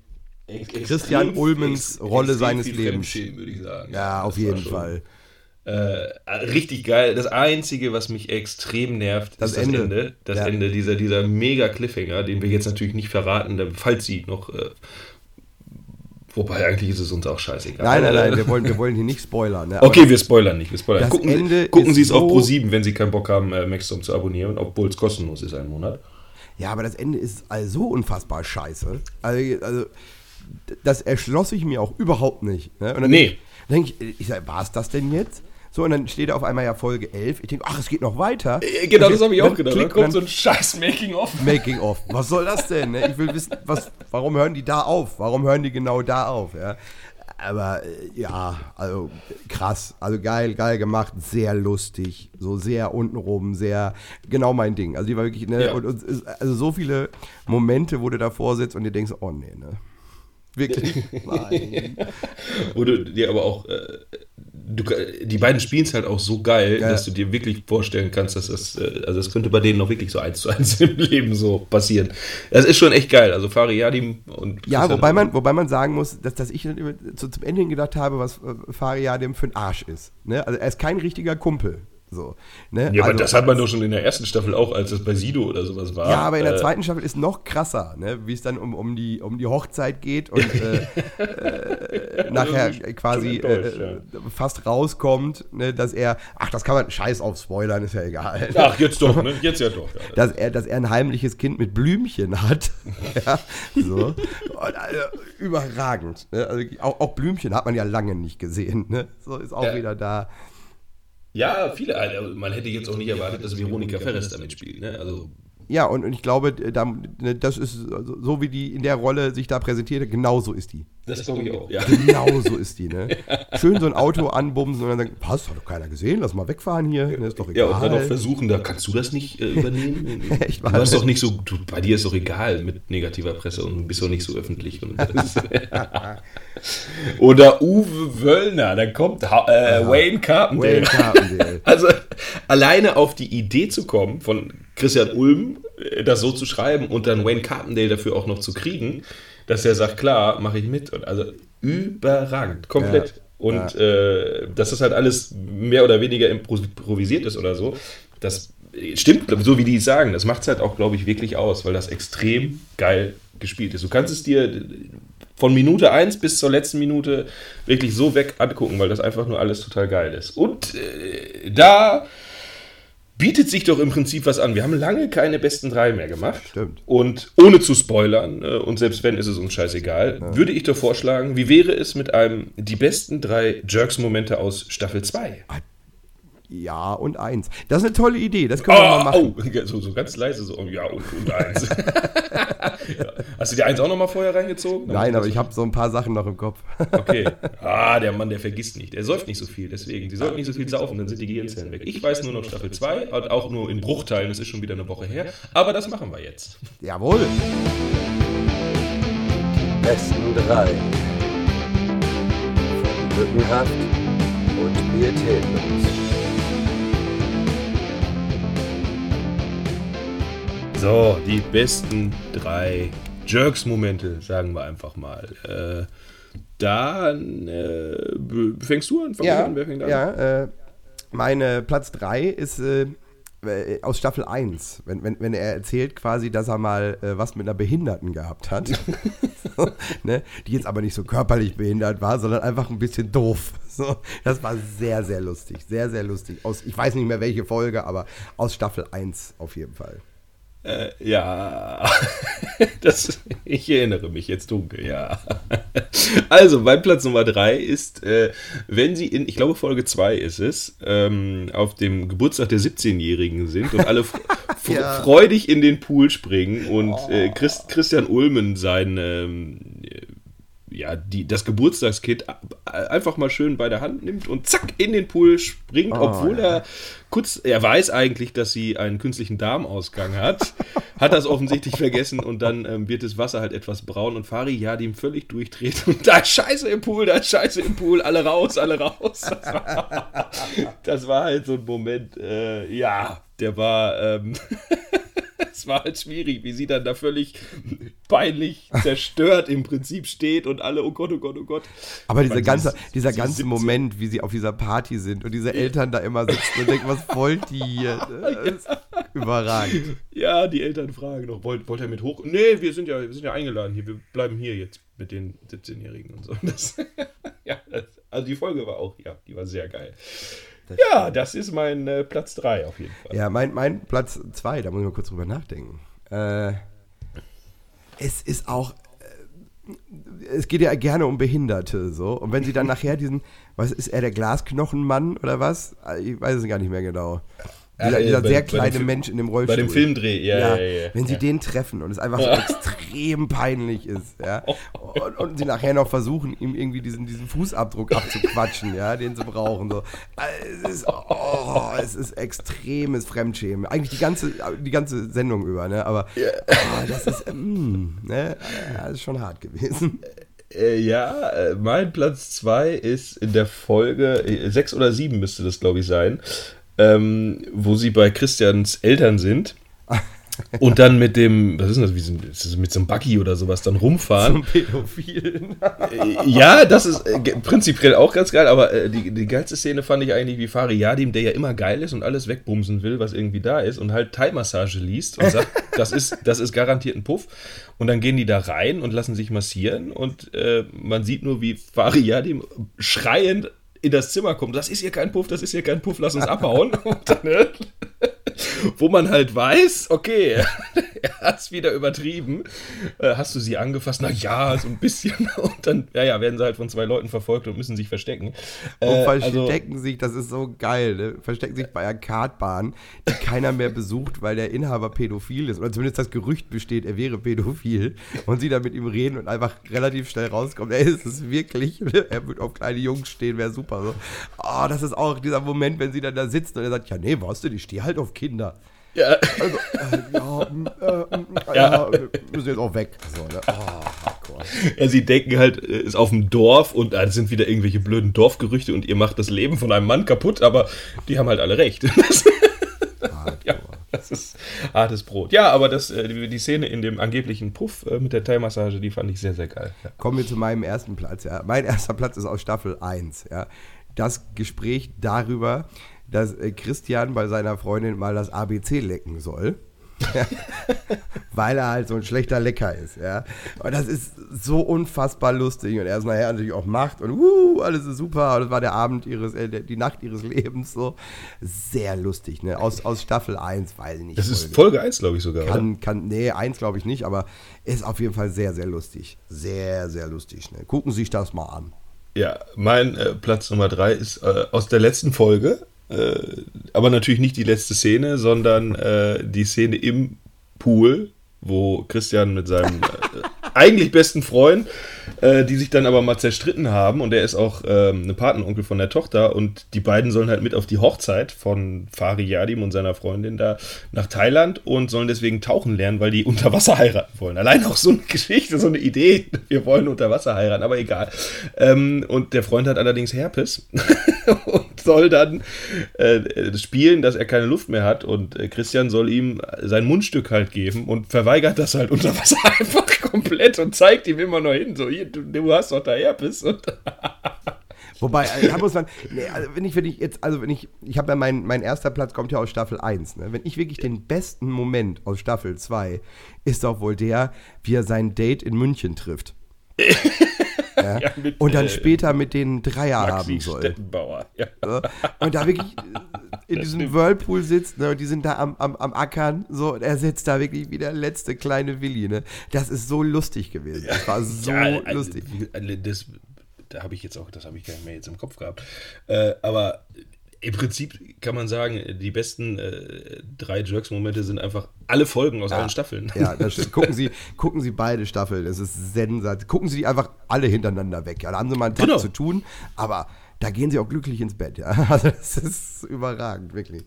Ex- Christian Ulmens Rolle seines Lebens. Fremdschämen, würde ich sagen. ja, auf das jeden Fall. Äh, richtig geil. Das Einzige, was mich extrem nervt, Das ist das Ende. Ende. Das Ja. Ende, dieser, dieser mega Cliffhanger, den wir jetzt natürlich nicht verraten, falls sie noch. Äh, wobei, eigentlich ist es uns auch scheißegal. Nein, nein, nein, wir wollen, wir wollen hier nicht spoilern. Ne? Okay, wir spoilern nicht. Wir spoilern. Das Gucken, Ende Sie, gucken Sie es auf so- Pro7, wenn Sie keinen Bock haben, äh, Maxdom zu abonnieren, obwohl es kostenlos ist einen Monat. Ja, aber das Ende ist also so unfassbar scheiße. Also, also das erschloss ich mir auch überhaupt nicht. Ne? Und dann Nee. Denk ich, ich sag, war es das denn jetzt? So, und dann steht da auf einmal ja Folge 11. Ich denke, ach, es geht noch weiter. Äh, Genau, Und das habe ich dann auch gedacht. Da klickt kommt so ein scheiß Making-of. Making of. Was soll das denn? Ne? Ich will wissen, was, warum hören die da auf? Warum hören die genau da auf? Ja? Aber äh, ja, also krass, also geil, geil gemacht, sehr lustig, so sehr untenrum, sehr genau mein Ding. Also die war wirklich, ne, Ja. und, und also so viele Momente, wo du davor sitzt und dir denkst, oh nee, ne. Wirklich? Nein. Wo du dir aber auch, äh, du, die beiden spielen es halt auch so geil, Ja. dass du dir wirklich vorstellen kannst, dass das, äh, also das könnte bei denen noch wirklich so eins zu eins im Leben so passieren. Das ist schon echt geil. Also Fariadim und Ja, wobei man, wobei man sagen muss, dass, dass ich dann zum Ende hin gedacht habe, was äh, Fariadim für ein Arsch ist. Ne? Also er ist kein richtiger Kumpel. So, ne? Ja, aber Also- das hat man doch schon in der ersten Staffel auch, als es bei Sido oder sowas war. Ja, aber in der Äh, zweiten Staffel ist noch krasser, ne? wie es dann um, um, die, um die Hochzeit geht und äh, äh, nachher schon quasi äh, fast rauskommt, ne, dass er, ach, das kann man, scheiß auf Spoilern, ist ja egal. Ach, jetzt doch, ne? Jetzt ja doch. Ja. Dass er, dass er ein heimliches Kind mit Blümchen hat. ja, so. Und, also, überragend. Ne? Also, auch, auch Blümchen hat man ja lange nicht gesehen. Ne? So ist auch Ja. wieder da. Ja, viele. Also man hätte jetzt auch nicht erwartet, dass Veronika Ferres damit spielt. Ne? Also, Ja, und, und ich glaube, ne, das ist so, wie die in der Rolle sich da präsentiert, genauso ist die. Das glaube ich auch. Ja. Genau so ist die, ne? Schön so ein Auto anbumsen und dann sagen, was, hat doch keiner gesehen, lass mal wegfahren hier, ne, ist doch Ja, egal. und dann noch versuchen, da kannst du das nicht äh, übernehmen? Echt du hast doch nicht so, du, bei dir ist doch egal mit negativer Presse und du bist doch nicht so öffentlich. Und das, Oder Uwe Wöllner, dann kommt äh, Wayne Carpendale. Wayne Carpendale. Also alleine auf die Idee zu kommen von Christian Ulm, äh, das so zu schreiben und dann Wayne Carpendale dafür auch noch zu kriegen, dass er sagt, klar, mache ich mit. Und also überragend, komplett. Ja. Und äh, dass das halt alles mehr oder weniger impro- improvisiert ist oder so, das stimmt, so wie die sagen. Das macht es halt auch, glaube ich, wirklich aus, weil das extrem geil gespielt ist. Du kannst es dir von Minute 1 bis zur letzten Minute wirklich so weg angucken, weil das einfach nur alles total geil ist. Und äh, da bietet sich doch im Prinzip was an. Wir haben lange keine besten drei mehr gemacht. Stimmt. Und ohne zu spoilern, äh, und selbst wenn, ist es uns scheißegal, würde ich doch vorschlagen, wie wäre es mit einem die besten drei Jerks-Momente aus Staffel 2? Ja, und eins. Das ist eine tolle Idee, das können wir mal Oh, machen. oh, so, so ganz leise, so, oh, ja, und, und eins. ja. Hast du die eins auch nochmal vorher reingezogen? Nein, aber ich habe so ein paar Sachen noch im Kopf. Okay. Ah, der Mann, der vergisst nicht. Der säuft nicht so viel, deswegen. Sie sollten nicht so viel saufen, dann sind die Gehirnzellen weg. Ich weiß nur noch Staffel 2, und auch nur in Bruchteilen, das ist schon wieder eine Woche her. Aber das machen wir jetzt. Jawohl. besten drei. Von Lückenhaft und Pietätlos. So, die besten drei Jerks-Momente, sagen wir einfach mal. Äh, dann äh, fängst du an? Fang Ja, an? Wer fängt an? ja äh, meine Platz 3 ist äh, äh, aus Staffel 1, wenn, wenn, wenn er erzählt quasi, dass er mal äh, was mit einer Behinderten gehabt hat. so, ne? Die jetzt aber nicht so körperlich behindert war, sondern einfach ein bisschen doof. So, das war sehr, sehr lustig. Sehr, sehr lustig. Aus, ich weiß nicht mehr welche Folge, aber aus Staffel 1 auf jeden Fall. Äh, ja, das, ich erinnere mich jetzt dunkel, ja. Also, mein Platz Nummer drei ist, äh, wenn Sie in, ich glaube Folge 2 ist es, ähm, auf dem Geburtstag der 17-Jährigen sind und alle Ja. freudig in den Pool springen und äh, Christ, Christian Ulmen sein, ähm, ja, die, das Geburtstagskind einfach mal schön bei der Hand nimmt und zack in den Pool springt, Oh, obwohl er kurz, er weiß eigentlich, dass sie einen künstlichen Darmausgang hat, hat das offensichtlich vergessen und dann ähm, wird das Wasser halt etwas braun und Fari, ja, dem völlig durchdreht und da ist Scheiße im Pool, da ist Scheiße im Pool, alle raus, alle raus. Das war, das war halt so ein Moment, äh, ja, der war, ähm, es war halt schwierig, wie sie dann da völlig peinlich zerstört im Prinzip steht und alle, oh Gott, oh Gott, oh Gott. Aber dieser ganze, dieser ganze 17. Moment, wie sie auf dieser Party sind und diese Eltern da immer sitzen und denken, was wollt ihr hier? Ist überragend. Ja, die Eltern fragen noch, wollt, wollt ihr mit hoch? Nee, wir sind ja, wir sind ja eingeladen hier, wir bleiben hier jetzt mit den 17-Jährigen und so. Das, ja, das, also die Folge war auch, ja, die war sehr geil. Ja, das ist mein äh, Platz 3 auf jeden Fall. Ja, mein, mein Platz 2, da muss ich mal kurz drüber nachdenken. Äh, es ist auch, äh, es geht ja gerne um Behinderte so. Und wenn sie dann nachher diesen, was ist er, der Glasknochenmann oder was? Ich weiß es gar nicht mehr genau. Dieser, äh, dieser bei- sehr kleine Mensch in dem Rollstuhl. Bei dem Filmdreh, ja, ja, ja. ja, Wenn sie den treffen und es einfach so extrem peinlich ist, ja. Und, und sie nachher noch versuchen, ihm irgendwie diesen, diesen Fußabdruck abzuquatschen, ja, den sie brauchen. So. Es ist, oh, es ist extremes Fremdschämen. Eigentlich die ganze, die ganze Sendung über, ne? Aber oh, das ist, mm, ne? Das ist schon hart gewesen. Äh, ja, äh, mein Platz 2 ist in der Folge 6 oder 7 müsste das, glaube ich, sein, ähm, wo sie bei Christians Eltern sind. Und dann mit dem, was ist das, wie so, ist das mit so einem Buggy oder sowas dann rumfahren. Zum Pädophilen. Äh, ja, das ist äh, prinzipiell auch ganz geil, aber äh, die, die geilste Szene fand ich eigentlich wie Fari Yadim, der ja immer geil ist und alles wegbumsen will, was irgendwie da ist und halt Thai-Massage liest und sagt, das ist, das ist garantiert ein Puff. Und dann gehen die da rein und lassen sich massieren und äh, man sieht nur, wie Fari Yadim schreiend in das Zimmer kommt. Das ist hier kein Puff, das ist hier kein Puff, lass uns abhauen. Dann, ne? Wo man halt weiß, okay, er hat es wieder übertrieben. Äh, hast du sie angefasst? Na ja, so ein bisschen. Und dann, ja, ja, werden sie halt von zwei Leuten verfolgt und müssen sich verstecken. Äh, und verstecken also, sich, das ist so geil, ne? verstecken sich bei einer Kartbahn, die keiner mehr besucht, weil der Inhaber pädophil ist. Oder zumindest das Gerücht besteht, er wäre pädophil. Und sie dann mit ihm reden und einfach relativ schnell rauskommt. Er ist es wirklich. Er wird auf kleine Jungs stehen, wäre super. So. Oh, das ist auch dieser Moment, wenn sie dann da sitzt und er sagt, ja, nee, warst du, ich stehe halt auf Kinder. Ja. Also, äh, ja, äh, äh, ja. ja, müssen jetzt auch weg. So, ne? oh, ja, sie denken halt, äh, ist auf dem Dorf und das sind wieder irgendwelche blöden Dorfgerüchte und ihr macht das Leben von einem Mann kaputt, aber die haben halt alle recht. ja, das ist hartes Brot. Ja, aber das, äh, die Szene in dem angeblichen Puff mit der Thai-Massage, die fand ich sehr, sehr geil. Ja. Kommen wir zu meinem ersten Platz. Ja. Mein erster Platz ist aus Staffel 1. Ja. Das Gespräch darüber, dass äh, Christian bei seiner Freundin mal das ABC lecken soll. weil er halt so ein schlechter Lecker ist, ja. Und das ist so unfassbar lustig und er ist nachher natürlich auch macht und uh, alles ist super und das war der Abend ihres, äh, die Nacht ihres Lebens so. Sehr lustig, ne? Aus, aus Staffel 1, weiß ich nicht. Das ist Folge 1, glaube ich sogar, kann, kann, nee, 1 glaube ich nicht, aber ist auf jeden Fall sehr, sehr lustig. Sehr, sehr lustig, ne? Gucken Sie sich das mal an. Ja, mein äh, Platz Nummer 3 ist äh, aus der letzten Folge, äh, aber natürlich nicht die letzte Szene, sondern äh, die Szene im Pool, wo Christian mit seinem äh, eigentlich besten Freund, äh, die sich dann aber mal zerstritten haben und er ist auch ähm, eine Patenonkel von der Tochter und die beiden sollen halt mit auf die Hochzeit von Fari Yadim und seiner Freundin da nach Thailand und sollen deswegen tauchen lernen, weil die unter Wasser heiraten wollen. Allein auch so eine Geschichte, so eine Idee, wir wollen unter Wasser heiraten, aber egal. Ähm, und der Freund hat allerdings Herpes soll dann äh, spielen, dass er keine Luft mehr hat und äh, Christian soll ihm sein Mundstück halt geben und verweigert das halt unter Wasser einfach komplett und zeigt ihm immer noch hin, so hier, du, du hast doch da Herpes und Wobei, also, da muss man, nee, also wenn ich, wenn ich jetzt, also wenn ich, ich habe ja mein, mein erster Platz kommt ja aus Staffel 1, ne? Wenn ich wirklich den besten Moment aus Staffel 2 ist doch wohl der, wie er sein Date in München trifft. Ja? Ja, mit, und dann äh, später mit den Dreier haben soll. Ja. Und da wirklich in diesem Whirlpool sitzt, ne, und die sind da am, am, am Ackern, so, und er sitzt da wirklich wie der letzte kleine Willi, ne. Das ist so lustig gewesen. Das war so also, lustig. Das, da habe ich jetzt auch, das habe ich gar nicht mehr jetzt im Kopf gehabt. Äh, aber im Prinzip kann man sagen, die besten äh, drei Jerks-Momente sind einfach alle Folgen aus ja, allen Staffeln. Ja, das stimmt. Gucken Sie, gucken Sie beide Staffeln. Das ist sensationell. Gucken Sie die einfach alle hintereinander weg. Ja, da haben Sie mal einen Tag genau. zu tun, aber da gehen Sie auch glücklich ins Bett. Ja, also das ist überragend, wirklich.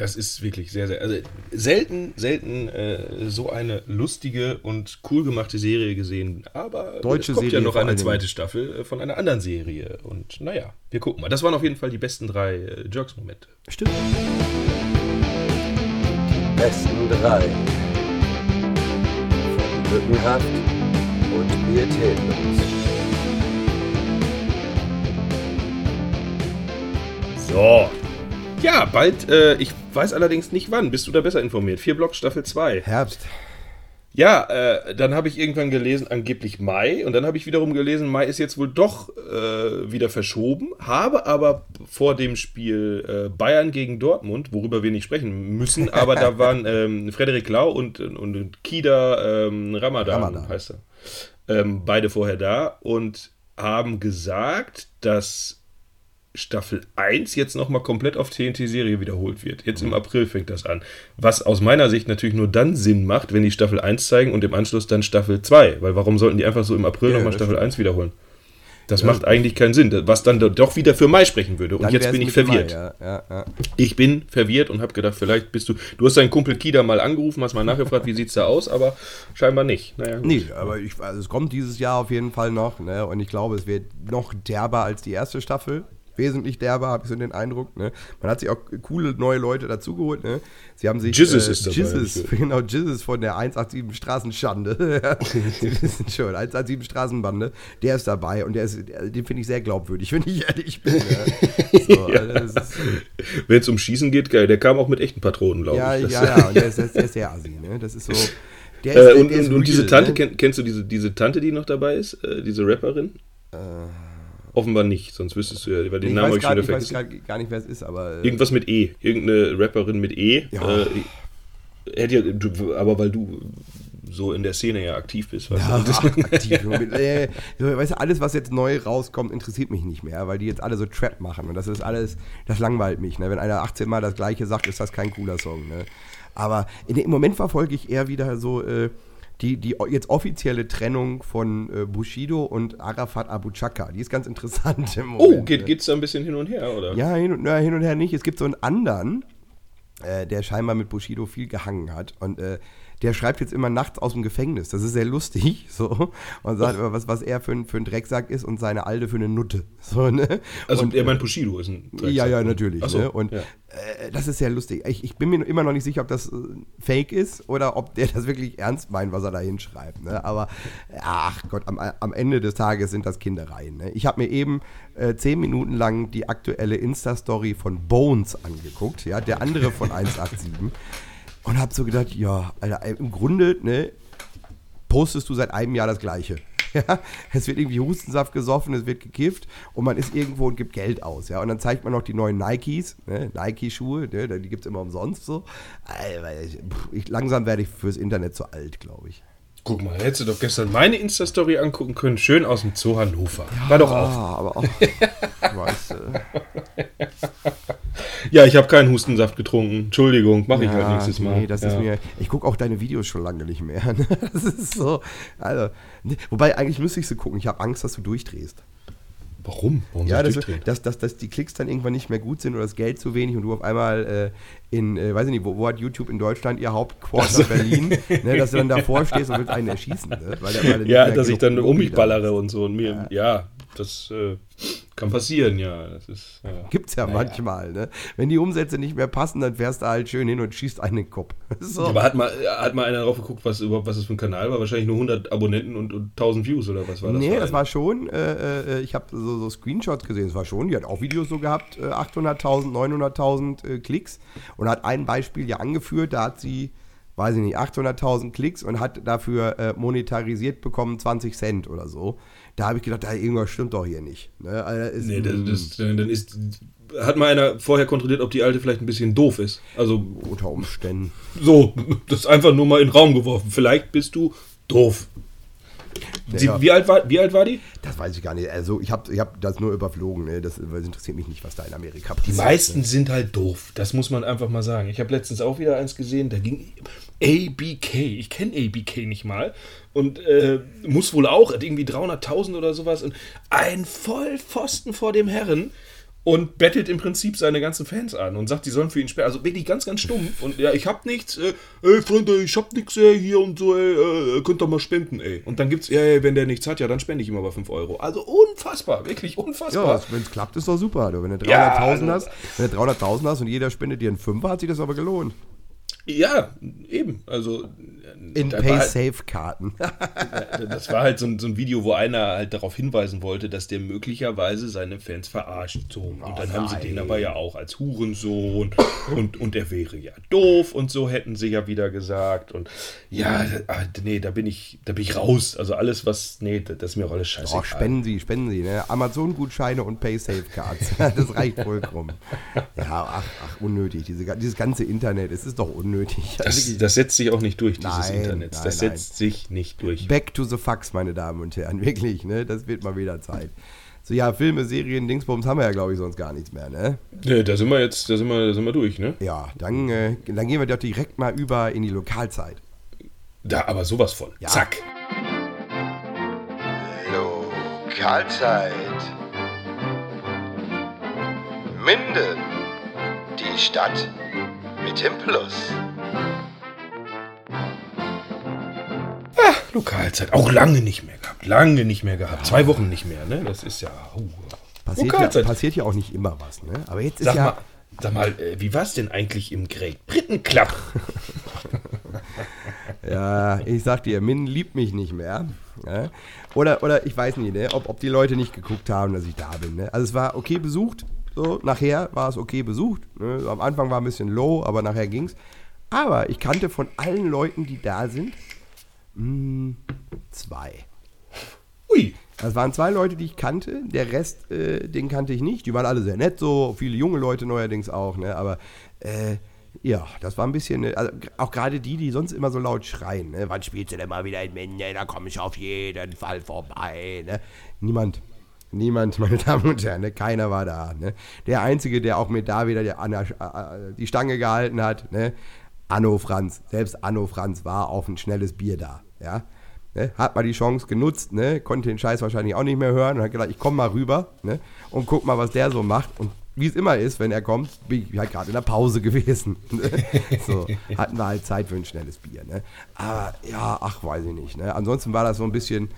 Das ist wirklich sehr, sehr. Also selten, selten äh, so eine lustige und cool gemachte Serie gesehen. Aber Deutsche es kommt Serie ja noch eine zweite Staffel äh, von einer anderen Serie. Und naja, wir gucken mal. Das waren auf jeden Fall die besten drei äh, Jerks-Momente. Stimmt. Die besten drei. Von Lückenhaft und Pietätlos. So. Ja, bald, äh, ich weiß allerdings nicht wann. Bist du da besser informiert? Vier Blocks, Staffel 2. Herbst. Ja, äh, dann habe ich irgendwann gelesen, angeblich Mai. Und dann habe ich wiederum gelesen, Mai ist jetzt wohl doch äh, wieder verschoben. Habe aber vor dem Spiel äh, Bayern gegen Dortmund, worüber wir nicht sprechen müssen, aber da waren ähm, Frederik Lau und, und Kida ähm, Ramadan, Ramadan, heißt er, ähm, beide vorher da und haben gesagt, dass Staffel 1 jetzt nochmal komplett auf TNT-Serie wiederholt wird. Jetzt im April fängt das an. Was aus meiner Sicht natürlich nur dann Sinn macht, wenn die Staffel 1 zeigen und im Anschluss dann Staffel 2. Weil warum sollten die einfach so im April ja, nochmal Staffel 1 wiederholen? Das ja. macht eigentlich keinen Sinn, was dann doch wieder für Mai sprechen würde. Und jetzt bin ich verwirrt. Mai, ja, ja, ich bin verwirrt und habe gedacht, vielleicht bist du. Du hast deinen Kumpel Kida mal angerufen, hast mal nachgefragt, wie sieht es da aus, aber scheinbar nicht. Naja, gut. Nee, aber ich, also es kommt dieses Jahr auf jeden Fall noch. Ne? Und ich glaube, es wird noch derber als die erste Staffel wesentlich derber, habe ich so den Eindruck. Ne? Man hat sich auch coole neue Leute dazugeholt. Ne? Sie haben sich Jizzes ist dabei, ich genau, Jizzes von der 187 Straßenschande. Sie wissen schon, 187 Straßenbande, der ist dabei und der ist, den finde ich sehr glaubwürdig, wenn ich ehrlich bin. Ne? So, also das ist, Wenn es um Schießen geht, geil. Der kam auch mit echten Patronen, glaube ja, ich. Das- ja, ja, und der ist, der ist, der ist sehr assi. Ne? Das ist so. Der Äh, und, der ist und, und diese real, Tante, ne? kenn, kennst du diese, diese Tante, die noch dabei ist? Äh, diese Rapperin? Offenbar nicht, sonst wüsstest du ja, weil den ich Namen habe ich schon wieder ich weiß vergessen. grad gar nicht, wer es ist, aber. äh, Irgendwas mit E. Irgendeine Rapperin mit E. Ja. Äh, hätte ja, du, aber weil du so in der Szene ja aktiv bist. Weißt Ja, du? ach, aktiv. äh, weißt du, alles, was jetzt neu rauskommt, interessiert mich nicht mehr, weil die jetzt alle so Trap machen. Und das ist alles, das langweilt mich. Ne? Wenn einer 18 Mal das Gleiche sagt, ist das kein cooler Song. Ne? Aber in, im Moment verfolge ich eher wieder so äh, die, die jetzt offizielle Trennung von äh, Bushido und Arafat Abu Chaka. Die ist ganz interessant im Moment. Oh, geht, geht's da ein bisschen hin und her, oder? Ja, hin und, na, hin und her nicht. Es gibt so einen anderen, äh, der scheinbar mit Bushido viel gehangen hat. Und äh, der schreibt jetzt immer nachts aus dem Gefängnis. Das ist sehr lustig. So. Und sagt immer, was, was er für ein, für ein Drecksack ist und seine Alte für eine Nutte. So, ne? Also, und, er meint Bushido ist ein Drecksack. ja, ja, natürlich. Ach so, ne? Und ja. äh, das ist sehr lustig. Ich, ich bin mir immer noch nicht sicher, ob das äh, fake ist oder ob der das wirklich ernst meint, was er da hinschreibt. Ne? Aber ach Gott, am, am Ende des Tages sind das Kindereien. Ne? Ich habe mir eben äh, zehn Minuten lang die aktuelle Insta-Story von Bones angeguckt, ja, der andere von 187. Und habe so gedacht, ja, Alter, im Grunde, ne, postest du seit einem Jahr das Gleiche. Ja, es wird irgendwie Hustensaft gesoffen, es wird gekifft und man ist irgendwo und gibt Geld aus. Ja, und dann zeigt man noch die neuen Nikes, ne, Nike-Schuhe, ne, die gibt es immer umsonst so. Ich, langsam werde ich fürs Internet zu alt, glaube ich. Guck mal, hättest du doch gestern meine Insta-Story angucken können, schön aus dem Zoo Hannover. War doch auch. Ah, aber auch. weißt du. Ja, ich habe keinen Hustensaft getrunken. Entschuldigung, mache ich halt nächstes Mal. Nee, das ja. ist mir. Ich gucke auch deine Videos schon lange nicht mehr. ne? Das ist so. Also, ne, wobei, eigentlich müsste ich sie gucken. Ich habe Angst, dass du durchdrehst. Warum? Warum Ja, dass, dass, dass, dass die Klicks dann irgendwann nicht mehr gut sind oder das Geld zu wenig und du auf einmal äh, in, äh, weiß ich nicht, wo, wo hat YouTube in Deutschland ihr Hauptquarter Berlin, ne, dass du dann davor stehst und willst einen erschießen. Ne? Weil der, weil ja, dass ich dann um mich ballere und so. Und mir, ja, das äh, kann passieren, ja. Das ist, ja. Gibt's ja manchmal, ne? Wenn die Umsätze nicht mehr passen, dann fährst du halt schön hin und schießt einen in den Kopf. So. Aber hat mal, hat mal einer drauf geguckt, was überhaupt was das für ein Kanal war? Wahrscheinlich nur 100 Abonnenten und, und 1000 Views oder was war das? nee, das war schon, äh, äh, ich habe so, so Screenshots gesehen, es war schon, die hat auch Videos so gehabt, äh, 800.000, 900.000 äh, Klicks und hat ein Beispiel ja angeführt, da hat sie, weiß ich nicht, 800.000 Klicks und hat dafür äh, monetarisiert bekommen 20 Cent oder so. Da habe ich gedacht, da irgendwas stimmt doch hier nicht. Ne? Also, ist, Nee, das, das, dann ist. Hat mal einer vorher kontrolliert, ob die alte vielleicht ein bisschen doof ist. Also unter Umständen. so, das ist einfach nur mal in den Raum geworfen. Vielleicht bist du doof. Sie, Ja. wie, alt war, wie alt war die? Das weiß ich gar nicht. Also ich habe ich hab das nur überflogen. Ne? Das, das interessiert mich nicht, was da in Amerika passiert. Die meisten sind halt doof. Das muss man einfach mal sagen. Ich habe letztens auch wieder eins gesehen, da ging ABK. Ich kenne ABK nicht mal. Und äh, muss wohl auch, hat irgendwie 300.000 oder sowas. Und ein Vollpfosten vor dem Herren. Und bettelt im Prinzip seine ganzen Fans an und sagt, die sollen für ihn sperren. Also wirklich ganz, ganz stumpf. Und ja, ich hab nichts. Äh, ey, Freunde, ich hab nichts ey, hier und so. Ey, äh, könnt doch mal spenden, ey. Und dann gibt's, ja, ey, wenn der nichts hat, ja, dann spende ich ihm aber 5 Euro. Also unfassbar, wirklich unfassbar. Ja, wenn es klappt, ist doch super. Du. Wenn du 300.000 Ja, also- hast, wenn du 300.000 hast und jeder spendet dir einen Fünfer, hat sich das aber gelohnt. Ja, eben. Also In war halt- Pay-Safe-Karten. Das war halt so ein, so ein Video, wo einer halt darauf hinweisen wollte, dass der möglicherweise seine Fans verarscht. So. Und dann haben sie den aber ja auch als Hurensohn und, und er wäre ja doof und so hätten sie ja wieder gesagt. Und ja, ah, nee, da bin ich, da bin ich raus. Also alles, was, nee, das ist mir auch alles scheiße. Oh, spenden Sie, spenden Sie. Ne? Amazon-Gutscheine und Pay-Safe-Cards. das reicht vollkommen. Ja, ach, ach unnötig. Diese, dieses ganze Internet, es ist doch unnötig. Das, das setzt sich auch nicht durch, dieses Nein, Internet. nein, das nein. setzt sich nicht durch. Back to the Fax, meine Damen und Herren. Wirklich, ne? Das wird mal wieder Zeit. So, ja, Filme, Serien, Dingsbums haben wir ja, glaube ich, sonst gar nichts mehr, ne? Nee, da sind wir jetzt, da sind wir, da sind wir durch, ne? Ja, dann, äh, dann gehen wir doch direkt mal über in die Lokalzeit. Da aber sowas von. Ja. Zack. Lokalzeit. Minden. Die Stadt mit dem Plus. Lokalzeit. Auch lange nicht mehr gehabt. Lange nicht mehr gehabt. Zwei Wochen nicht mehr, ne? Das ist ja. Uh. Passiert, Vokalzeit. ja, passiert ja auch nicht immer was, ne? Aber jetzt ist Sag ja. mal, sag mal äh, wie war's denn eigentlich im Great Britain Club? Ja, ich sag dir, Min liebt mich nicht mehr. Ja? Oder, oder ich weiß nicht, ne, ob, ob die Leute nicht geguckt haben, dass ich da bin. Ne? Also es war okay besucht, so nachher war es okay besucht. Ne? Am Anfang war ein bisschen low, aber nachher ging's. Aber ich kannte von allen Leuten, die da sind, mh, zwei. Ui. Das waren zwei Leute, die ich kannte. Der Rest, äh, den kannte ich nicht. Die waren alle sehr nett, so viele junge Leute neuerdings auch. Ne? Aber äh, ja, das war ein bisschen, äh, also, auch gerade die, die sonst immer so laut schreien. Ne? Wann spielst du denn mal wieder in Mende? Da komme ich auf jeden Fall vorbei. Ne? Niemand. Niemand, meine Damen und Herren, ne? keiner war da. Ne? Der Einzige, der auch mir da wieder die, der, äh, die Stange gehalten hat, ne? Anno Franz. Selbst Anno Franz war auf ein schnelles Bier da. Ja? Ne, hat mal die Chance genutzt, ne, konnte den Scheiß wahrscheinlich auch nicht mehr hören und hat gedacht, ich komme mal rüber ne, und guck mal, was der so macht. Und wie es immer ist, wenn er kommt, bin ich halt gerade in der Pause gewesen. Ne? So, hatten wir halt Zeit für ein schnelles Bier. Ne? Aber ja, ach, weiß ich nicht. Ne? Ansonsten war das so ein bisschen,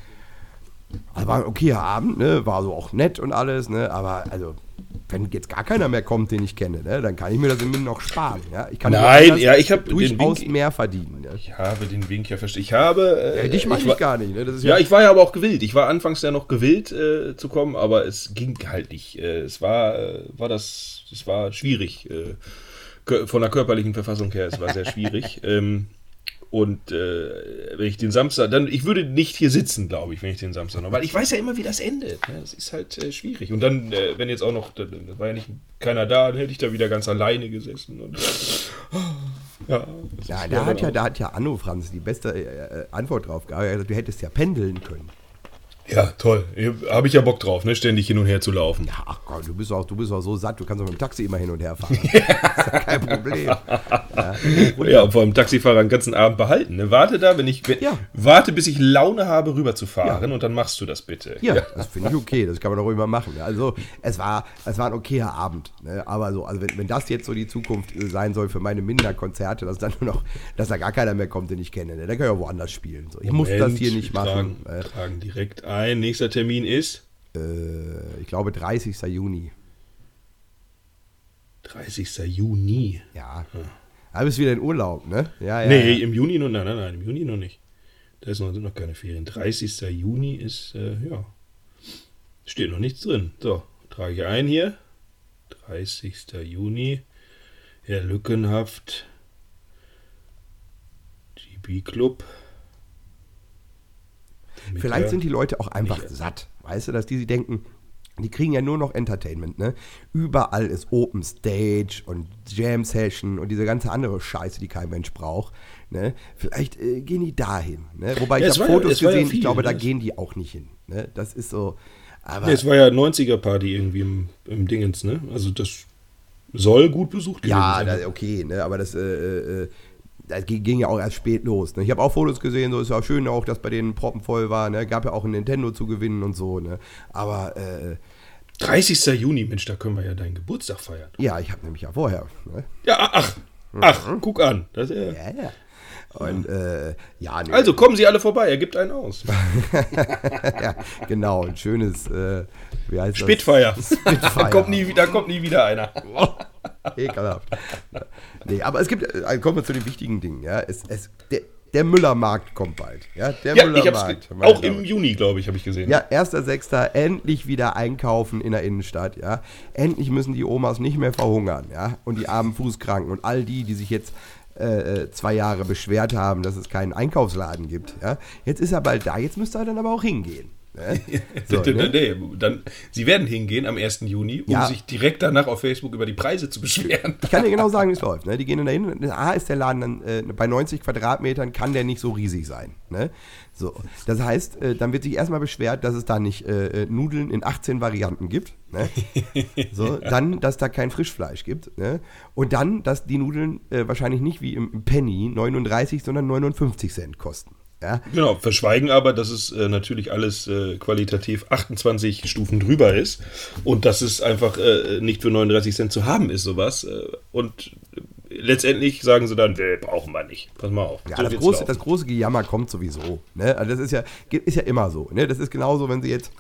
also war ein okayer Abend, war so auch nett und alles, ne? aber also wenn jetzt gar keiner mehr kommt, den ich kenne, ne, dann kann ich mir das im Minuten noch sparen. Ja? Ich kann Nein, ja, ich hab den durchaus Wink- mehr verdienen. Ne? Ich habe den Wink ja verstanden. Ich habe. Äh, Ja, dich meine ich war, gar nicht. Ne? Ja, ich war ja aber auch gewillt. Ich war anfangs ja noch gewillt äh, zu kommen, aber es ging halt nicht. Äh, es war, äh, war das, es war schwierig. Äh, von der körperlichen Verfassung her, es war sehr schwierig. ähm, und äh, wenn ich den Samstag, dann, ich würde nicht hier sitzen, glaube ich, wenn ich den Samstag noch, weil ich weiß ja immer, wie das endet. Ne? Das ist halt äh, schwierig. Und dann, äh, wenn jetzt auch noch, da, war ja nicht keiner da, dann hätte ich da wieder ganz alleine gesessen. Und, ja, das Ja, ist da hat ja, da hat ja Anno Franz die beste äh, äh, Antwort drauf gehabt. Er hat gesagt, Du hättest ja pendeln können. Ja, toll. Habe ich ja Bock drauf, ne? ständig hin und her zu laufen. Ja, ach Gott, du bist auch, du bist auch so satt, du kannst auch mit dem Taxi immer hin und her fahren. das ist ja kein Problem. Ja, und vor allem Taxifahrer den ganzen Abend behalten. Ne? Warte da, wenn ich. Wenn, Ja. Warte, bis ich Laune habe, rüber zu fahren und dann machst du das bitte. Ja, das finde ich okay, das kann man doch mal machen. Also, es war, es war ein okayer Abend. Ne? Aber so, also wenn, wenn das jetzt so die Zukunft äh, sein soll für meine Minderkonzerte, dass dann nur noch, dass da gar keiner mehr kommt, den ich kenne, ne? dann kann ich auch woanders spielen. So, ich muss das Moment, hier nicht machen. Tragen, Äh, tragen direkt ein. Nächster Termin ist äh, ich glaube 30. Juni. 30. Juni. Ja. Da bist du wieder in Urlaub, ne? Ja, ja. nee, ja. im Juni noch, nein, nein, nein, im Juni noch nicht. Da noch, sind noch keine Ferien. 30. Juni ist, äh, ja, steht noch nichts drin. So, trage ich ein hier. 30. Juni, Herr Lückenhaft, GB Club. Vielleicht sind die Leute auch einfach Nicht- satt. Weißt du, dass die sie denken, die kriegen ja nur noch Entertainment, ne? Überall ist Open Stage und Jam Session und diese ganze andere Scheiße, die kein Mensch braucht. Ne? Vielleicht äh, gehen die dahin. Ne? Wobei Ja, ich habe ja- Fotos ja gesehen, viel, ich glaube, da ne? gehen die auch nicht hin. Ne? Das ist so. Aber es war ja 90er-Party irgendwie im, im Dingens, ne? Also das soll gut besucht gewesen Ja, sein. das, okay, ne, aber das, äh, äh, das ging, ging ja auch erst spät los. Ne? Ich habe auch Fotos gesehen, so ist ja schön auch, dass bei denen proppenvoll war. Ne? Gab ja auch ein Nintendo zu gewinnen und so. Ne? Aber äh, 30. Juni, Mensch, da können wir ja deinen Geburtstag feiern. ja, ich habe nämlich ja vorher. Ne? Ja, ach, ach, guck an. Das, äh, Ja, ja. Und äh, ja, nee, Also kommen Sie alle vorbei, er gibt einen aus. ja, genau, ein schönes, äh, wie heißt Spitfire. das? Spitfire. da, kommt nie, da kommt nie wieder einer. Ekelhaft. Nee, aber es gibt, äh, kommen wir zu den wichtigen Dingen. Ja? Es, es, der, der Müllermarkt kommt bald. Ja, der Ja, Müllermarkt. auch im Juni, glaube ich, habe ich gesehen. Ja, 1.6. endlich wieder einkaufen in der Innenstadt, ja. Endlich müssen die Omas nicht mehr verhungern, ja. Und die armen Fußkranken und all die, die sich jetzt äh, äh, zwei Jahre beschwert haben, dass es keinen Einkaufsladen gibt, ja. Jetzt ist er bald da, jetzt müsst ihr dann aber auch hingehen. Ne? So, ne? nee, dann, Sie werden hingehen am 1. Juni, um Ja. sich direkt danach auf Facebook über die Preise zu beschweren. Ich kann dir genau sagen, wie es läuft. Ne? Die gehen dann dahin. A ist der Laden dann äh, bei 90 Quadratmetern kann der nicht so riesig sein. Ne? So, das heißt, äh, dann wird sich erstmal beschwert, dass es da nicht äh, äh, Nudeln in 18 Varianten gibt. Ne? So, dann, dass da kein Frischfleisch gibt. Ne? Und dann, dass die Nudeln äh, wahrscheinlich nicht wie im Penny 39, sondern 59 Cent kosten. Ja? Genau, verschweigen aber, dass es äh, natürlich alles äh, qualitativ 28 Stufen drüber ist und dass es einfach äh, nicht für 39 Cent zu haben ist, sowas. Äh, und letztendlich sagen sie dann, nee, brauchen wir nicht. Pass mal auf. Ja, So das, große, laufen. das große Gejammer kommt sowieso. Ne? Also das ist ja, ist ja immer so. Ne? Das ist genauso, wenn sie jetzt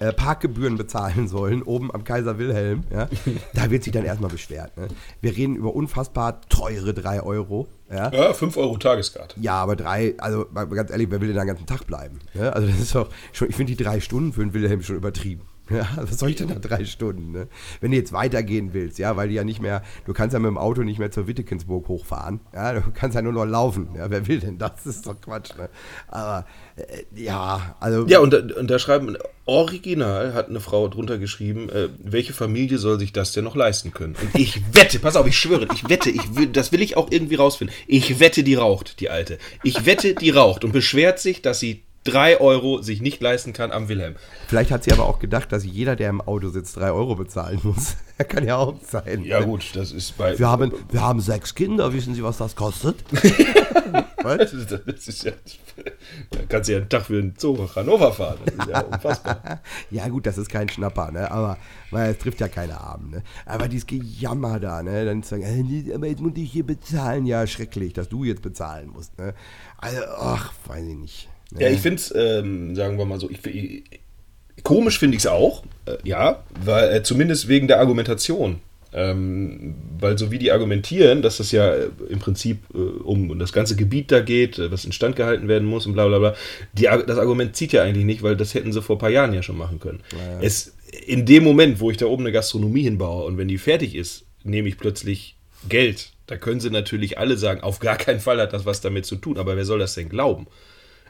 äh, Parkgebühren bezahlen sollen, oben am Kaiser Wilhelm, ja, da wird sich dann erstmal beschwert. Ne? Wir reden über unfassbar teure 3 Euro. Ja, Ja, 5 Euro Tageskarte. ja aber drei, also mal ganz ehrlich, wer will denn den ganzen Tag bleiben? Ja, also das ist doch schon, ich finde die drei Stunden für den Wilhelm schon übertrieben. Ja, was soll ich denn da drei Stunden? Ne? Wenn du jetzt weitergehen willst, ja, weil du ja nicht mehr, du kannst ja mit dem Auto nicht mehr zur Wittekensburg hochfahren, ja, du kannst ja nur noch laufen, ja, wer will denn das? Das ist doch Quatsch, ne? Aber äh, ja, also Ja, und da, und da schreiben, original hat eine Frau drunter geschrieben, äh, welche Familie soll sich das denn noch leisten können? Und ich wette, pass auf, ich schwöre, ich wette, ich will, das will ich auch irgendwie rausfinden. Ich wette, die raucht, die Alte. Ich wette, die raucht und beschwert sich, dass sie drei Euro sich nicht leisten kann am Wilhelm. Vielleicht hat sie aber auch gedacht, dass jeder, der im Auto sitzt, drei Euro bezahlen muss. kann ja auch sein. Ja gut, das ist bei... Wir haben, wir haben sechs Kinder, wissen Sie, was das kostet? was? Das ist, ja, da kannst du ja einen Tag für den Zoo nach Hannover fahren. Das ist ja unfassbar. Ja, gut, das ist kein Schnapper, ne? Aber weil es trifft ja keine Armen, ne? Aber dieses Gejammer da, ne? Dann sagen, äh, aber jetzt muss ich hier bezahlen. Ja, schrecklich, dass du jetzt bezahlen musst, ne? Also, ach, weiß ich nicht. Ja, ich finde es, ähm, sagen wir mal so, ich, ich, komisch finde ich es auch, äh, ja, weil äh, zumindest wegen der Argumentation. Ähm, weil so wie die argumentieren, dass das ja äh, im Prinzip äh, um das ganze Gebiet da geht, äh, was instand gehalten werden muss und bla bla bla, die, das Argument zieht ja eigentlich nicht, weil das hätten sie vor ein paar Jahren ja schon machen können. Es, in dem Moment, wo ich da oben eine Gastronomie hinbaue und wenn die fertig ist, nehme ich plötzlich Geld. Da können sie natürlich alle sagen, auf gar keinen Fall hat das was damit zu tun, aber wer soll das denn glauben?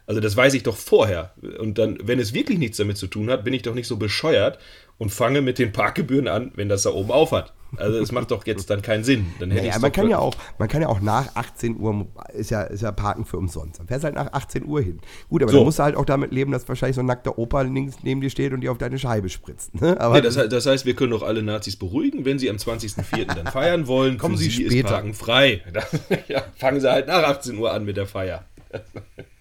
Also das weiß ich doch vorher. Und dann, wenn es wirklich nichts damit zu tun hat, bin ich doch nicht so bescheuert und fange mit den Parkgebühren an, wenn das da oben auf hat. Also das macht doch jetzt dann keinen Sinn. Dann hätte Naja, man kann ja auch, man kann ja auch nach 18 Uhr, ist ja, ist ja Parken für umsonst. Dann fährst du halt nach 18 Uhr hin. Gut, aber So. dann musst du halt auch damit leben, dass wahrscheinlich so ein nackter Opa links neben dir steht und dir auf deine Scheibe spritzt. Ne? Aber Nee, das, das heißt, wir können doch alle Nazis beruhigen, wenn sie am 20.04. dann feiern wollen. Kommen Sie ist später. Parken frei. Das, ja, fangen sie halt nach 18 Uhr an mit der Feier.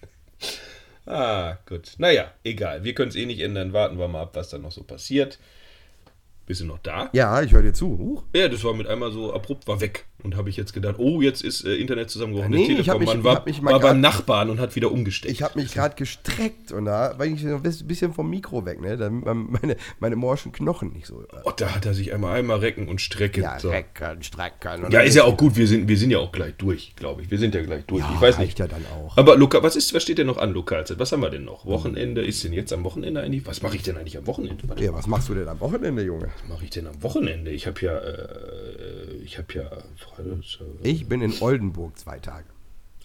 ah, gut. Naja, egal. Wir können es eh nicht ändern. Warten wir mal ab, was dann noch so passiert. Bist du noch da? ja, ich höre dir zu. Huch. Ja, das war mit einmal so abrupt, war weg. Und habe ich jetzt gedacht, oh, jetzt ist äh, Internet zusammengebrochen. Nee, der ich hab mich- war, hab mich mal war beim grad- Nachbarn und hat wieder umgesteckt. Ich habe mich gerade gestreckt und da war ich ein bisschen vom Mikro weg, ne? damit meine, meine morschen Knochen nicht so. oh, da hat er sich einmal einmal recken und strecken. Ja, so. recken, strecken. Ja, ist ja auch gut. Wir sind, wir sind ja auch gleich durch, glaube ich. Wir sind ja gleich durch. Ja, ich weiß nicht. ja dann auch. Aber Luca, was ist, was steht denn noch an Lokalzeit? Was haben wir denn noch? Wochenende ist denn jetzt am Wochenende eigentlich? Was mache ich denn eigentlich am Wochenende? Warte, Ja, was machst du denn am Wochenende, Junge? was mache ich denn am Wochenende? Ich habe ja, äh, ich habe ja. Ich bin in Oldenburg zwei Tage.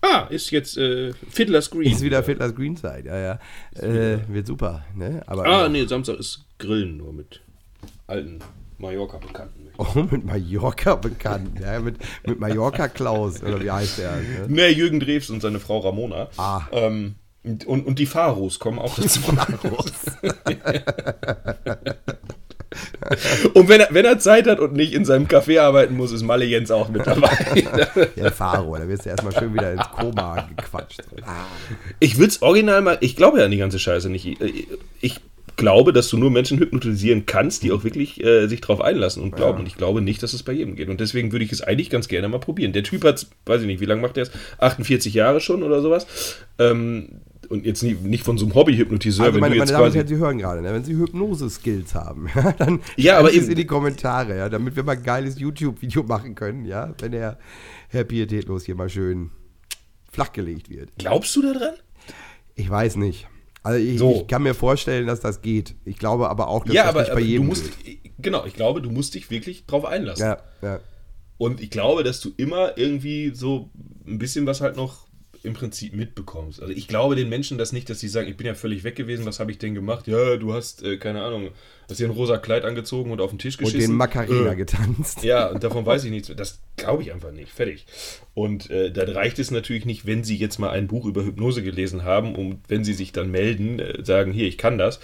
Ah, ist jetzt äh, Fiddler's Green. Ist wieder Fiddler's Greenside, ja, ja. Äh, wird super, ne? Aber Ah, nee, Samstag ist Grillen nur mit alten Mallorca-Bekannten. Oh, mit Mallorca bekannt, ja, mit, mit Mallorca Klaus, oder wie heißt der? Ne? Ne, Jürgen Drews und seine Frau Ramona. Ah. Ähm, und, und die Pharos kommen auch dazu. Und wenn er, wenn er Zeit hat und nicht in seinem Café arbeiten muss, ist Malle Jens auch mit dabei. Der Faro, da wirst du erstmal schön wieder ins Koma gequatscht. Ah, ich würde es original mal, ich glaube ja an die ganze Scheiße nicht. Ich, ich glaube, dass du nur Menschen hypnotisieren kannst, die auch wirklich äh, sich drauf einlassen und glauben. Und ich glaube nicht, dass es bei jedem geht. Und deswegen würde ich es eigentlich ganz gerne mal probieren. Der Typ hat, weiß ich nicht, wie lange macht der es? 48 Jahre schon oder sowas. Ähm, und jetzt nie, nicht von so einem Hobby-Hypnotiseur, Also wenn meine, du meine jetzt Damen und quasi. Herren, Sie hören gerade, ne? wenn Sie Hypnose-Skills haben, ja, dann Ja, aber es eben- in die Kommentare, ja, damit wir mal ein geiles YouTube-Video machen können, ja, wenn der Herr Pietätlos hier mal schön flachgelegt wird. Glaubst du daran? Ich weiß nicht. Also ich, So. ich kann mir vorstellen, dass das geht. Ich glaube aber auch, dass ja, das aber, nicht bei aber du jedem musst, geht. genau, ich glaube, du musst dich wirklich drauf einlassen. Ja, ja. Und ich glaube, dass du immer irgendwie so ein bisschen was halt noch im Prinzip mitbekommst. Also ich glaube den Menschen das nicht, dass sie sagen, ich bin ja völlig weg gewesen, was habe ich denn gemacht? Ja, du hast, äh, keine Ahnung, hast dir ein rosa Kleid angezogen und auf den Tisch Und geschissen. den Macarena Äh, getanzt. Ja, und davon weiß ich nichts. Das glaube ich einfach nicht. Fertig. Und äh, dann reicht es natürlich nicht, wenn Sie jetzt mal ein Buch über Hypnose gelesen haben und wenn Sie sich dann melden, äh, sagen, hier, ich kann das.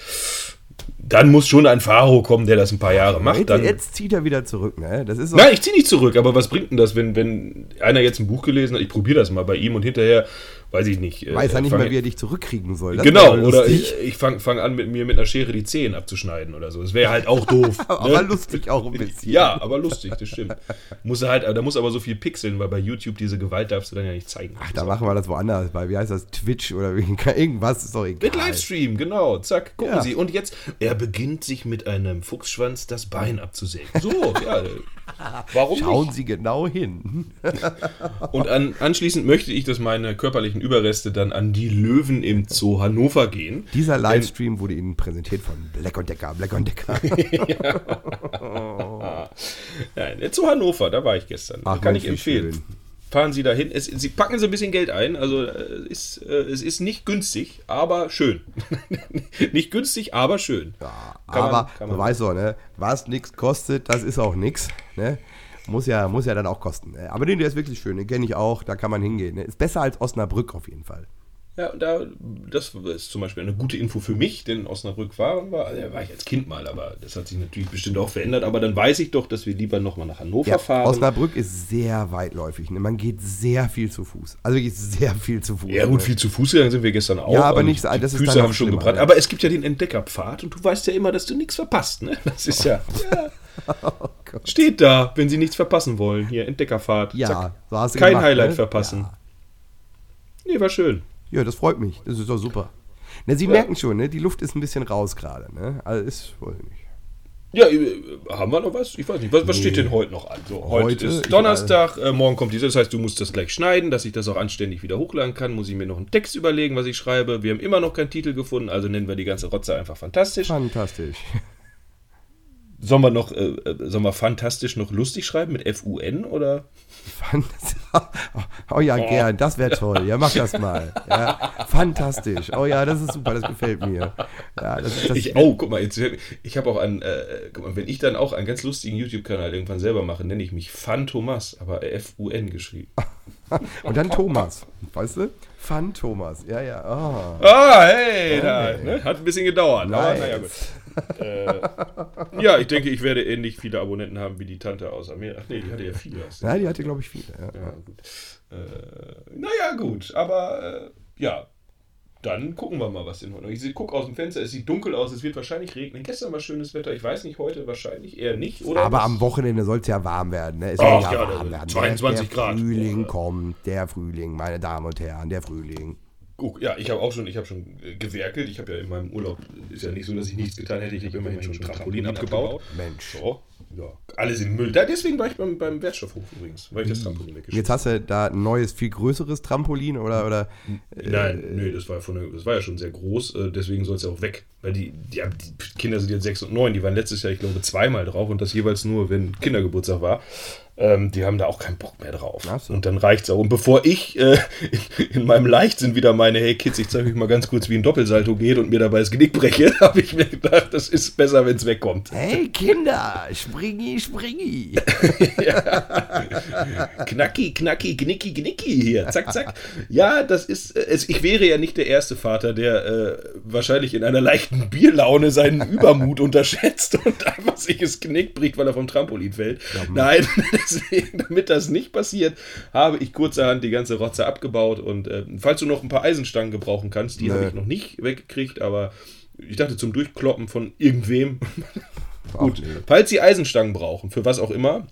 Dann muss schon ein Faro kommen, der das ein paar Jahre macht. Jetzt, Dann, jetzt zieht er wieder zurück, ne? Das ist Nein, ich ziehe nicht zurück, aber was bringt denn das, wenn, wenn einer jetzt ein Buch gelesen hat, ich probiere das mal bei ihm und hinterher weiß ich nicht. äh, Weiß ja nicht mehr, wie er dich zurückkriegen soll. Das Genau, oder ich, ich fange fang an, mit mir mit einer Schere die Zehen abzuschneiden oder so. Das wäre halt auch doof. Aber ne? lustig auch ein bisschen. Ja, aber lustig, das stimmt. Muss er halt, da muss aber so viel pixeln, weil bei YouTube diese Gewalt darfst du dann ja nicht zeigen. Ach, da machen wir das woanders bei. Wie heißt das? Twitch oder irgendwas, ist doch egal. Mit Livestream, genau. Zack, gucken Ja. Sie. Und jetzt, er beginnt sich mit einem Fuchsschwanz das Bein abzusägen. So, ja. Warum Schauen nicht? Sie genau hin. Und an, anschließend möchte ich, dass meine körperlichen Überreste dann an die Löwen im Zoo Hannover gehen. Dieser Livestream wurde Ihnen präsentiert von Black Decker. Black Decker. Nein, der Zoo Hannover, da war ich gestern. Ach, Kann ich empfehlen. schön. Fahren Sie dahin. Es, Sie packen Sie ein bisschen Geld ein. Also äh, ist, äh, es ist nicht günstig, aber schön. nicht günstig, aber schön. Kann man- Aber kann du man- doch, ne? Was nichts kostet, das ist auch nichts. Ne? Muss ja, muss ja dann auch kosten. ne? Aber den, der ist wirklich schön, den kenne ich auch, da kann man hingehen. Ne? Ist besser als Osnabrück auf jeden Fall. Ja, und da, das ist zum Beispiel eine gute Info für mich, denn Osnabrück war, war, da war ich als Kind mal, aber das hat sich natürlich bestimmt auch verändert. Aber dann weiß ich doch, dass wir lieber nochmal nach Hannover Ja, fahren. Osnabrück ist sehr weitläufig. Ne? Man geht sehr viel zu Fuß. Also wirklich sehr viel zu Fuß. ja, gut, viel zu Fuß gegangen sind wir gestern auch. Ja, aber nicht das ist Füße haben schon gebrannt. Aber es gibt ja den Entdeckerpfad und du weißt ja immer, dass du nichts verpasst. Ne? Das ist ja. ja. Oh Steht da, wenn sie nichts verpassen wollen. Hier, Entdeckerpfad. Ja, Zack. so hast du Kein gemacht, Highlight ne? verpassen. Ja. Nee, war schön. Ja, das freut mich. Das ist doch super. Ne, Sie merken schon, ne? die Luft ist ein bisschen raus gerade. Ne? Also ist wohl nicht. Ja, äh, haben wir noch was? Ich weiß nicht. Was, was steht denn heute noch an? So, heute, Heute, ist Donnerstag, äh, morgen kommt dieser. Das heißt, du musst das gleich schneiden, dass ich das auch anständig wieder hochladen kann. Muss ich mir noch einen Text überlegen, was ich schreibe. Wir haben immer noch keinen Titel gefunden, also nennen wir die ganze Rotze einfach fantastisch. Fantastisch. Sollen wir noch, äh, äh, sollen wir fantastisch noch lustig schreiben mit F-U-N oder? Oh ja, gern, das wäre toll. Ja, mach das mal. Ja, fantastisch. Oh ja, das ist super, das gefällt mir. Ja, das das Ich, oh, guck mal, jetzt, ich habe auch einen, äh, guck mal, wenn ich dann auch einen ganz lustigen YouTube-Kanal irgendwann selber mache, nenne ich mich Fan Thomas, aber F-U-N geschrieben. Und dann Thomas. Weißt du? Fan Thomas. Ja, ja. Oh. Ah, hey, da, ne? hat ein bisschen gedauert. Aber, Nice. naja, gut. Äh, ja, ich denke, ich werde ähnlich viele Abonnenten haben wie die Tante aus Amerika. Ach nee, die hatte ja viele. Ja, die hatte, glaube ich, viele. Ja. Ja, gut. Äh, naja, gut, aber äh, ja, dann gucken wir mal, was denn heute. Ich gucke aus dem Fenster, es sieht dunkel aus, es wird wahrscheinlich regnen. Gestern war schönes Wetter, ich weiß nicht, heute wahrscheinlich eher nicht. Oder Aber was? am Wochenende soll es ja warm werden. Ne? Es soll ja, da- werden. 22 der, Grad. Der Frühling Boah. kommt, der Frühling, meine Damen und Herren, der Frühling. Guck, ja, ich habe auch schon, ich habe schon äh, gewerkelt. Ich habe ja in meinem Urlaub, ist ja nicht so, dass ich nichts getan hätte. Ich habe immerhin schon ein Trampolin abgebaut. Mensch. So, ja, alles im Müll. Da, deswegen war ich beim, beim Wertstoffhof übrigens, weil ich das Trampolin weggeschmissen Jetzt hast du da ein neues, viel größeres Trampolin oder, oder Nein, nö, das war, von das war ja schon sehr groß, äh, deswegen soll es ja auch weg. Weil die, die, die Kinder sind jetzt sechs und neun, die waren letztes Jahr, ich glaube, zweimal drauf und das jeweils nur, wenn Kindergeburtstag war. Ähm, die haben da auch keinen Bock mehr drauf. So. Und dann reicht's auch. Und bevor ich äh, in, in meinem Leichtsinn wieder meine, hey Kids, ich zeige euch mal ganz kurz, wie ein Doppelsalto geht und mir dabei das Genick breche, habe ich mir gedacht, das ist besser, wenn es wegkommt. Hey Kinder, springi, springi. Knacki, knacki, gnicki, gnicki hier. Zack, zack. Ja, das ist. äh, Es, ich wäre ja nicht der erste Vater, der äh, wahrscheinlich in einer leichten Bierlaune seinen Übermut unterschätzt und einfach sich das Knick bricht, weil er vom Trampolin fällt. Nein, deswegen, damit das nicht passiert, habe ich kurzerhand die ganze Rotze abgebaut. Und äh, falls du noch ein paar Eisenstangen gebrauchen kannst, die Nö. habe ich noch nicht weggekriegt, aber ich dachte zum Durchkloppen von irgendwem. Gut, nee. falls Sie Eisenstangen brauchen, für was auch immer,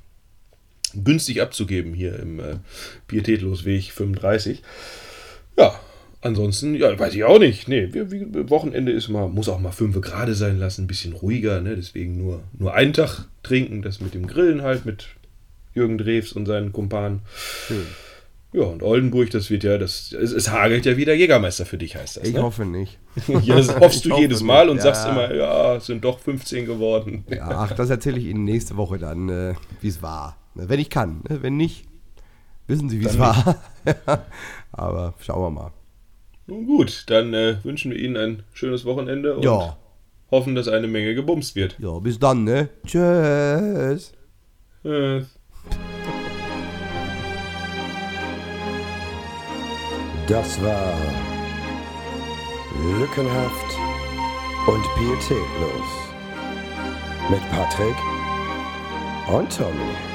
günstig abzugeben hier im äh, Pietätlosweg 35. Ja, ansonsten, ja, weiß ich auch nicht. Nee, wir, wie, Wochenende ist mal, muss auch mal 5 Grad sein lassen, ein bisschen ruhiger, ne? Deswegen nur, nur einen Tag trinken, das mit dem Grillen halt, mit Jürgen Drews und seinen Kumpanen. Schön. Ja, und Oldenburg, das wird ja, das, es, es hagelt ja wieder Jägermeister für dich, heißt das. Ich ne? hoffe nicht. Ja, das hoffst Ich du jedes Mal nicht, und ja. sagst immer, ja, es sind doch 15 geworden. Ja, ach, das erzähle ich Ihnen nächste Woche dann, äh, wie es war. Ne, Wenn ich kann. Ne? Wenn nicht, wissen Sie, wie es war. Aber schauen wir mal. Nun gut, dann äh, wünschen wir Ihnen ein schönes Wochenende und Ja. hoffen, dass eine Menge gebumst wird. Ja, bis dann, ne? Tschüss. Äh, Das war Lückenhaft und Pietätlos mit Patrick und Tommy.